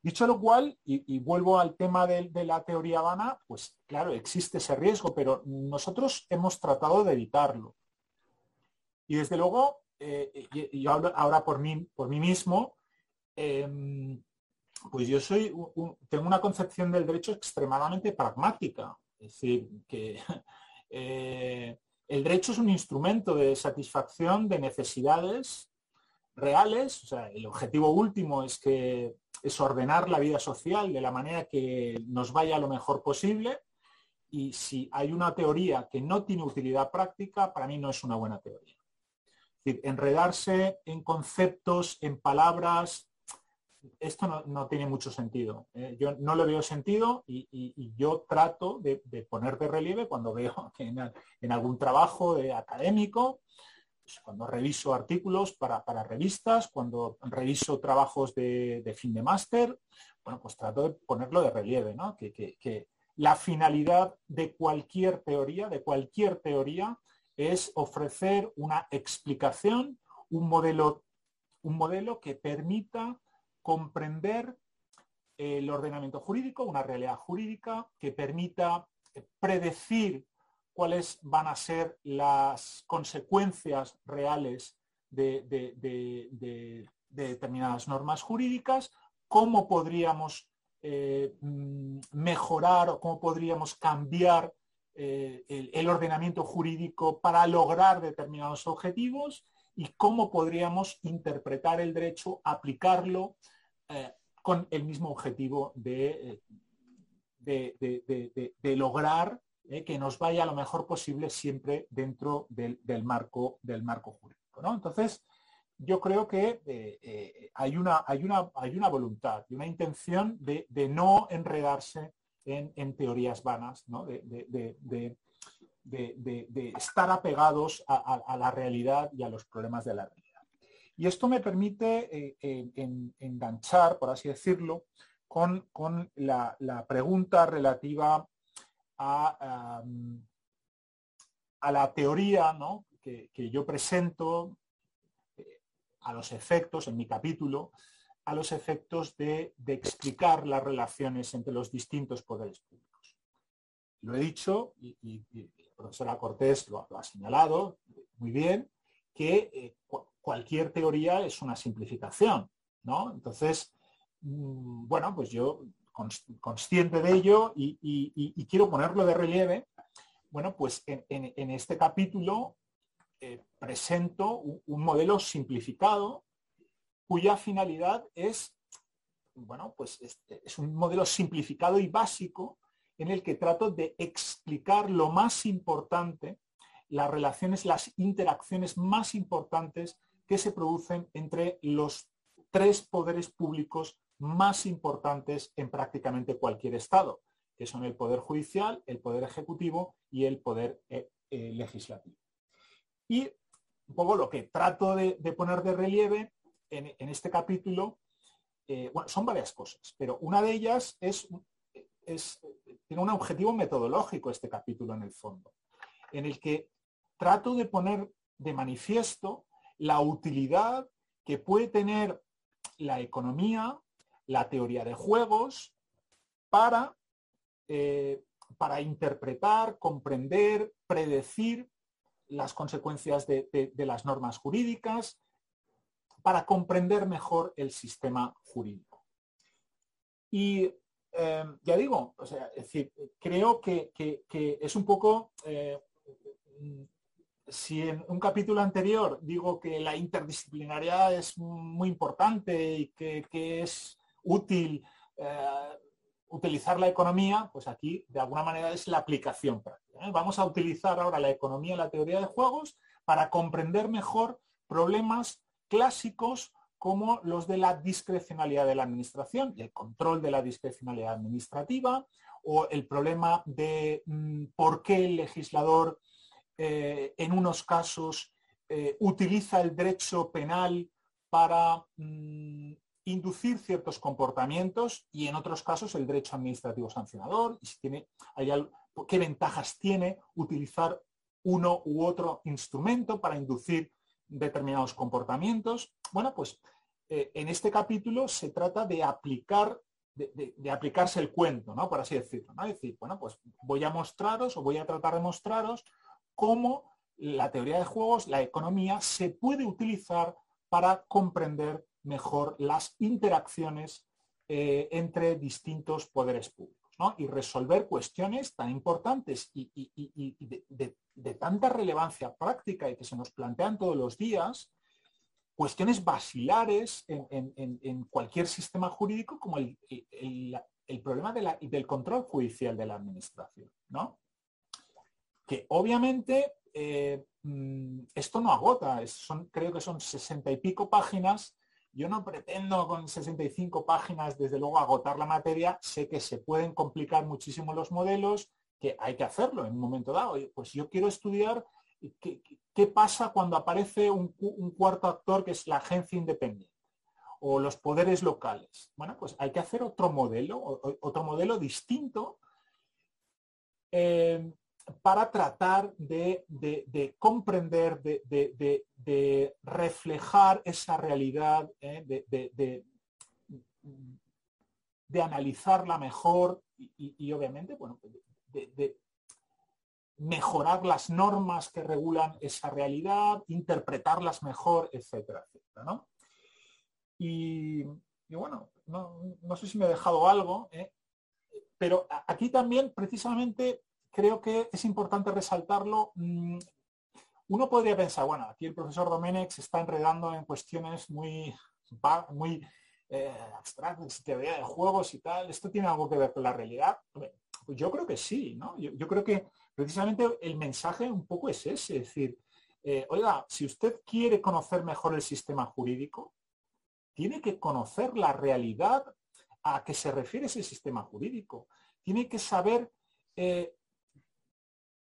Dicho lo cual, y, vuelvo al tema de, la teoría vana, pues claro, existe ese riesgo, pero nosotros hemos tratado de evitarlo. Y desde luego, eh, yo hablo ahora por mí, por mí mismo, em, pues yo soy, tengo una concepción del derecho extremadamente pragmática. Es decir, que eh, el derecho es un instrumento de satisfacción de necesidades reales. O sea, el objetivo último es que es ordenar la vida social de la manera que nos vaya lo mejor posible. Y si hay una teoría que no tiene utilidad práctica, para mí no es una buena teoría. Es decir, enredarse en conceptos, en palabras esto no, tiene mucho sentido. ¿eh? yo no le veo sentido y, yo trato de, poner de relieve cuando veo que en, algún trabajo académico, pues cuando reviso artículos para, revistas, cuando reviso trabajos de, fin de máster, bueno, pues trato de ponerlo de relieve, ¿no? que la finalidad de cualquier teoría, de cualquier teoría, es ofrecer una explicación, un modelo, un modelo que permita comprender el ordenamiento jurídico, una realidad jurídica que permita predecir cuáles van a ser las consecuencias reales de, determinadas normas jurídicas, cómo podríamos eh, mm, mejorar o cómo podríamos cambiar eh, el, ordenamiento jurídico para lograr determinados objetivos y cómo podríamos interpretar el derecho, aplicarlo eh, con el mismo objetivo de, eh, de, lograr que nos vaya lo mejor posible siempre dentro del, marco, del marco jurídico. Entonces, yo creo que hay, una, hay, una, hay una voluntad y una intención de, no enredarse en, teorías vanas, de, estar apegados a, la realidad y a los problemas de la realidad. Y esto me permite eh, enganchar, por así decirlo, con, la, pregunta relativa a, la teoría que, yo presento eh, a los efectos en mi capítulo a los efectos de, explicar las relaciones entre los distintos poderes públicos. Lo he dicho y, profesora Cortés lo, ha señalado muy bien, que eh, cualquier teoría es una simplificación. ¿no? Entonces, mm, bueno, pues yo consciente de ello y, quiero ponerlo de relieve, bueno, pues en, este capítulo eh, presento un modelo simplificado cuya finalidad es, bueno, pues es, un modelo simplificado y básico en el que trato de explicar lo más importante, las relaciones, las interacciones más importantes que se producen entre los tres poderes públicos más importantes en prácticamente cualquier Estado, que son el Poder Judicial, el Poder Ejecutivo y el Poder eh, eh, Legislativo. Y un poco lo que trato de poner de relieve en, este capítulo, eh, bueno, son varias cosas, pero una de ellas es, tiene un objetivo metodológico este capítulo en el fondo, en el que trato de poner de manifiesto la utilidad que puede tener la economía, la teoría de juegos, para, eh, para interpretar, comprender, predecir las consecuencias de, las normas jurídicas, para comprender mejor el sistema jurídico. Y em, ya digo, o sea, es decir, creo que, es un poco, eh, si en un capítulo anterior digo que la interdisciplinariedad es muy importante y que, es útil eh, utilizar la economía, pues aquí de alguna manera es la aplicación práctica. ¿eh? Vamos a utilizar ahora la economía y la teoría de juegos para comprender mejor problemas clásicos como los de la discrecionalidad de la administración y el control de la discrecionalidad administrativa, o el problema de mm, por qué el legislador eh, en unos casos eh, utiliza el derecho penal para mm, inducir ciertos comportamientos y en otros casos el derecho administrativo sancionador qué ventajas tiene utilizar uno u otro instrumento para inducir determinados comportamientos. Bueno, pues eh, en este capítulo se trata de aplicar, de, aplicarse el cuento, ¿no? Por así decirlo. ¿no? Es decir, bueno, pues voy a mostraros o voy a tratar de mostraros cómo la teoría de juegos, la economía, se puede utilizar para comprender mejor las interacciones eh, entre distintos poderes públicos y resolver cuestiones tan importantes y, de, tanta relevancia práctica y que se nos plantean todos los días, cuestiones basilares en, cualquier sistema jurídico como el, problema del control judicial de la administración. ¿no? Que obviamente eh, mm, esto no agota, creo que son sesenta y pico páginas yo no pretendo con 65 páginas, desde luego, agotar la materia. Sé que se pueden complicar muchísimo los modelos, que hay que hacerlo en un momento dado. Pues yo quiero estudiar qué, pasa cuando aparece un, cuarto actor que es la agencia independiente o los poderes locales. Bueno, pues hay que hacer otro modelo, otro modelo distinto eh, para tratar de, comprender, de, reflejar esa realidad, eh, de, analizarla mejor y, obviamente, bueno, de, mejorar las normas que regulan esa realidad, interpretarlas mejor, etcétera, etcétera. Y, bueno, no, sé si me he dejado algo, ¿eh? Pero aquí también, precisamente, creo que es importante resaltarlo. Mm, uno podría pensar, bueno, aquí el profesor Domenech se está enredando en cuestiones muy, muy eh, abstractas, teoría de juegos y tal. ¿Esto tiene algo que ver con la realidad? Pues yo creo que sí, ¿no? Yo, creo que precisamente el mensaje un poco es ese, es decir, eh, oiga, si usted quiere conocer mejor el sistema jurídico, tiene que conocer la realidad a que se refiere ese sistema jurídico. Tiene que saber eh,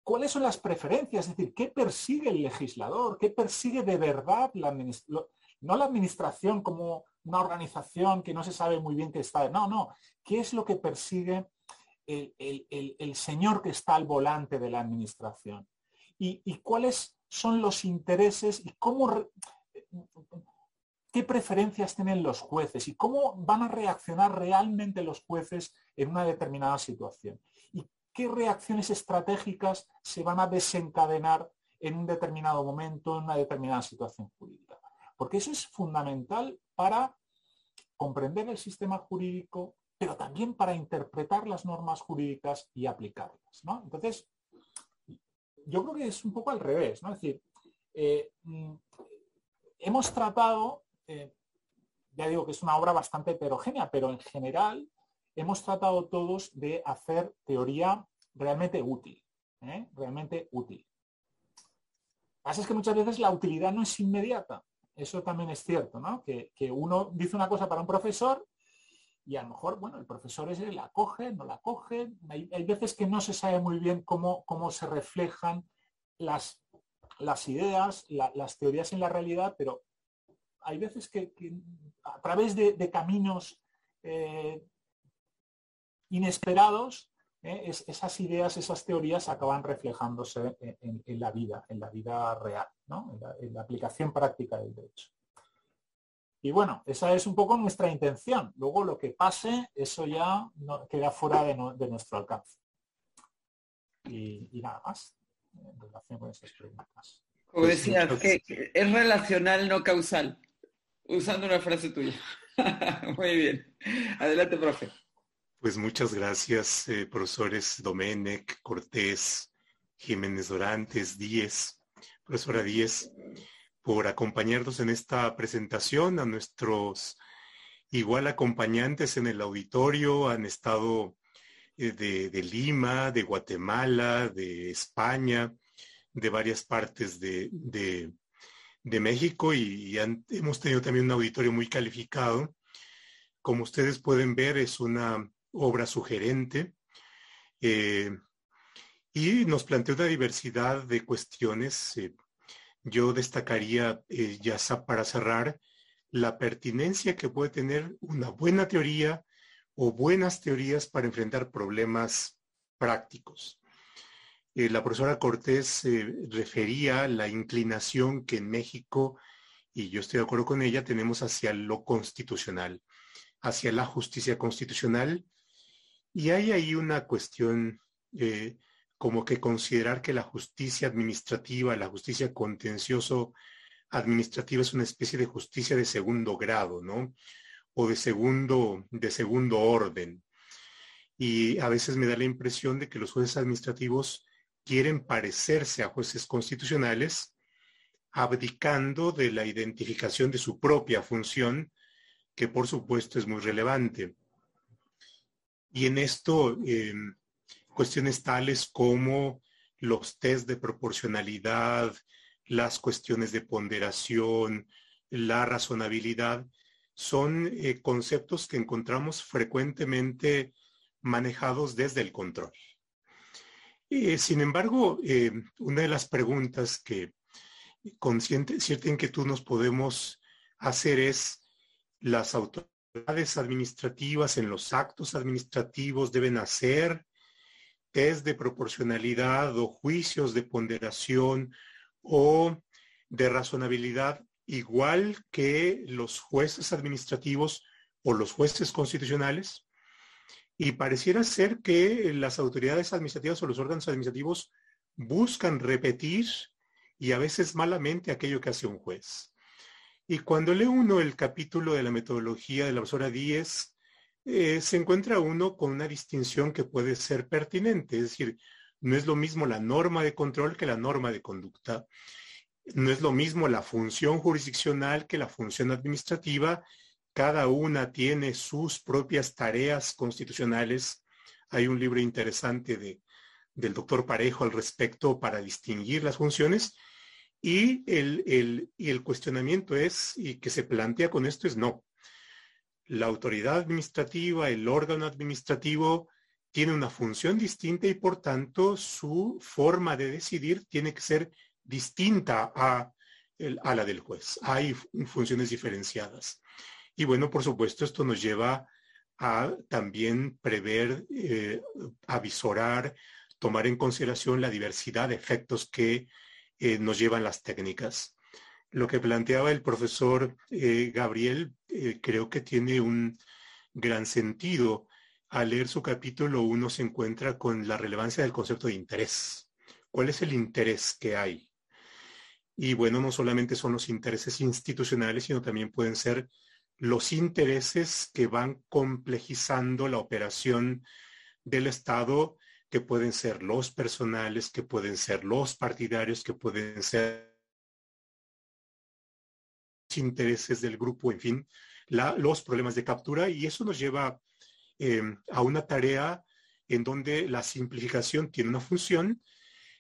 cuáles son las preferencias, es decir, qué persigue el legislador, qué persigue de verdad la no la administración como una organización que no se sabe muy bien qué está. No, no. ¿Qué es lo que persigue el, señor que está al volante de la administración? Y, y cuáles son los intereses y cómo qué preferencias tienen los jueces y cómo van a reaccionar realmente los jueces en una determinada situación. Y qué reacciones estratégicas se van a desencadenar en un determinado momento, en una determinada situación jurídica. Porque eso es fundamental para comprender el sistema jurídico, pero también para interpretar las normas jurídicas y aplicarlas. Entonces, yo creo que es un poco al revés. ¿no? Es decir, eh, mm, hemos tratado eh, ya digo que es una obra bastante heterogénea, pero en general hemos tratado todos de hacer teoría realmente útil, ¿eh? realmente útil. Lo que pasa es que muchas veces la utilidad no es inmediata. Eso también es cierto, ¿no? Que, uno dice una cosa para un profesor y a lo mejor, bueno, el profesor ese la coge, no la coge. Hay, veces que no se sabe muy bien cómo, cómo se reflejan las, las ideas, las teorías en la realidad, pero hay veces que, a través de, caminos eh, inesperados, eh, esas ideas, esas teorías acaban reflejándose en, la vida, en la vida real, en, la, aplicación práctica del derecho. Y bueno, esa es un poco nuestra intención. Luego lo que pase, eso ya queda fuera de, nuestro alcance. Y, y, nada más en relación con esas preguntas. Como decías, que es relacional, no causal usando una frase tuya. Muy bien. Adelante, profe. Pues muchas gracias, eh, profesores Domenech, Cortés, Jiménez Dorantes, Díez, profesora Díez, por acompañarnos en esta presentación. A nuestros igual acompañantes en el auditorio han estado eh, de, Lima, de Guatemala, de España, de varias partes de, de México y, hemos tenido también un auditorio muy calificado. Como ustedes pueden ver, es una obra sugerente eh, y nos plantea una diversidad de cuestiones. Eh, yo destacaría, eh, ya para cerrar, la pertinencia que puede tener una buena teoría o buenas teorías para enfrentar problemas prácticos. Eh, la profesora Cortés eh, refería la inclinación que en México, y yo estoy de acuerdo con ella, tenemos hacia lo constitucional, hacia la justicia constitucional. Y hay ahí una cuestión eh, como que considerar que la justicia administrativa, la justicia contencioso administrativa es una especie de justicia de segundo grado, ¿no? O de segundo, de segundo orden. Y a veces me da la impresión de que los jueces administrativos quieren parecerse a jueces constitucionales, abdicando de la identificación de su propia función, que por supuesto es muy relevante. Y en esto, em, cuestiones tales como los test de proporcionalidad, las cuestiones de ponderación, la razonabilidad, son eh, conceptos que encontramos frecuentemente manejados desde el control. Eh, sin embargo, eh, una de las preguntas que con cierta inquietud nos podemos hacer es, ¿las autoridades administrativas en los actos administrativos deben hacer de proporcionalidad o juicios de ponderación o de razonabilidad igual que los jueces administrativos o los jueces constitucionales? Y pareciera ser que las autoridades administrativas o los órganos administrativos buscan repetir y a veces malamente aquello que hace un juez. Y cuando lee uno el capítulo de la metodología de la profesora 10, eh, se encuentra uno con una distinción que puede ser pertinente, es decir, no es lo mismo la norma de control que la norma de conducta, no es lo mismo la función jurisdiccional que la función administrativa, cada una tiene sus propias tareas constitucionales. Hay un libro interesante de, del doctor Parejo al respecto para distinguir las funciones y el, el, y el cuestionamiento es, y que se plantea con esto es no. La autoridad administrativa, el órgano administrativo, tiene una función distinta y por tanto su forma de decidir tiene que ser distinta a, la del juez. Hay funciones diferenciadas. Y bueno, por supuesto, esto nos lleva a también prever, eh, avisorar, tomar en consideración la diversidad de efectos que eh, nos llevan las técnicas. Lo que planteaba el profesor eh, Gabriel eh, creo que tiene un gran sentido. Al leer su capítulo uno se encuentra con la relevancia del concepto de interés. ¿Cuál es el interés que hay? Y bueno, no solamente son los intereses institucionales, sino también pueden ser los intereses que van complejizando la operación del Estado, que pueden ser los personales, que pueden ser los partidarios, que pueden ser intereses del grupo, en fin, los problemas de captura. Y eso nos lleva eh, a una tarea en donde la simplificación tiene una función,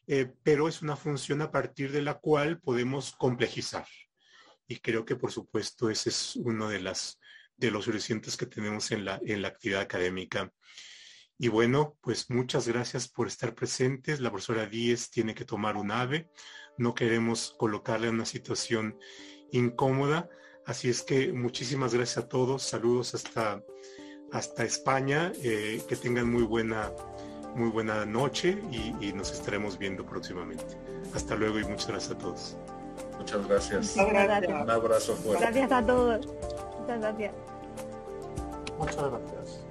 eh, pero es una función a partir de la cual podemos complejizar y creo que por supuesto ese es uno de las de los horizontes que tenemos en la, en la actividad académica. Y bueno, pues muchas gracias por estar presentes. La profesora Díez tiene que tomar un ave. No queremos colocarle en una situación incómoda. Así es que muchísimas gracias a todos. Saludos hasta, hasta España. Eh, que tengan muy buena, muy buena noche y, y nos estaremos viendo próximamente. Hasta luego y muchas gracias a todos. Muchas gracias. gracias. Un abrazo fuerte. Gracias a todos. Muchas gracias. Muchas gracias.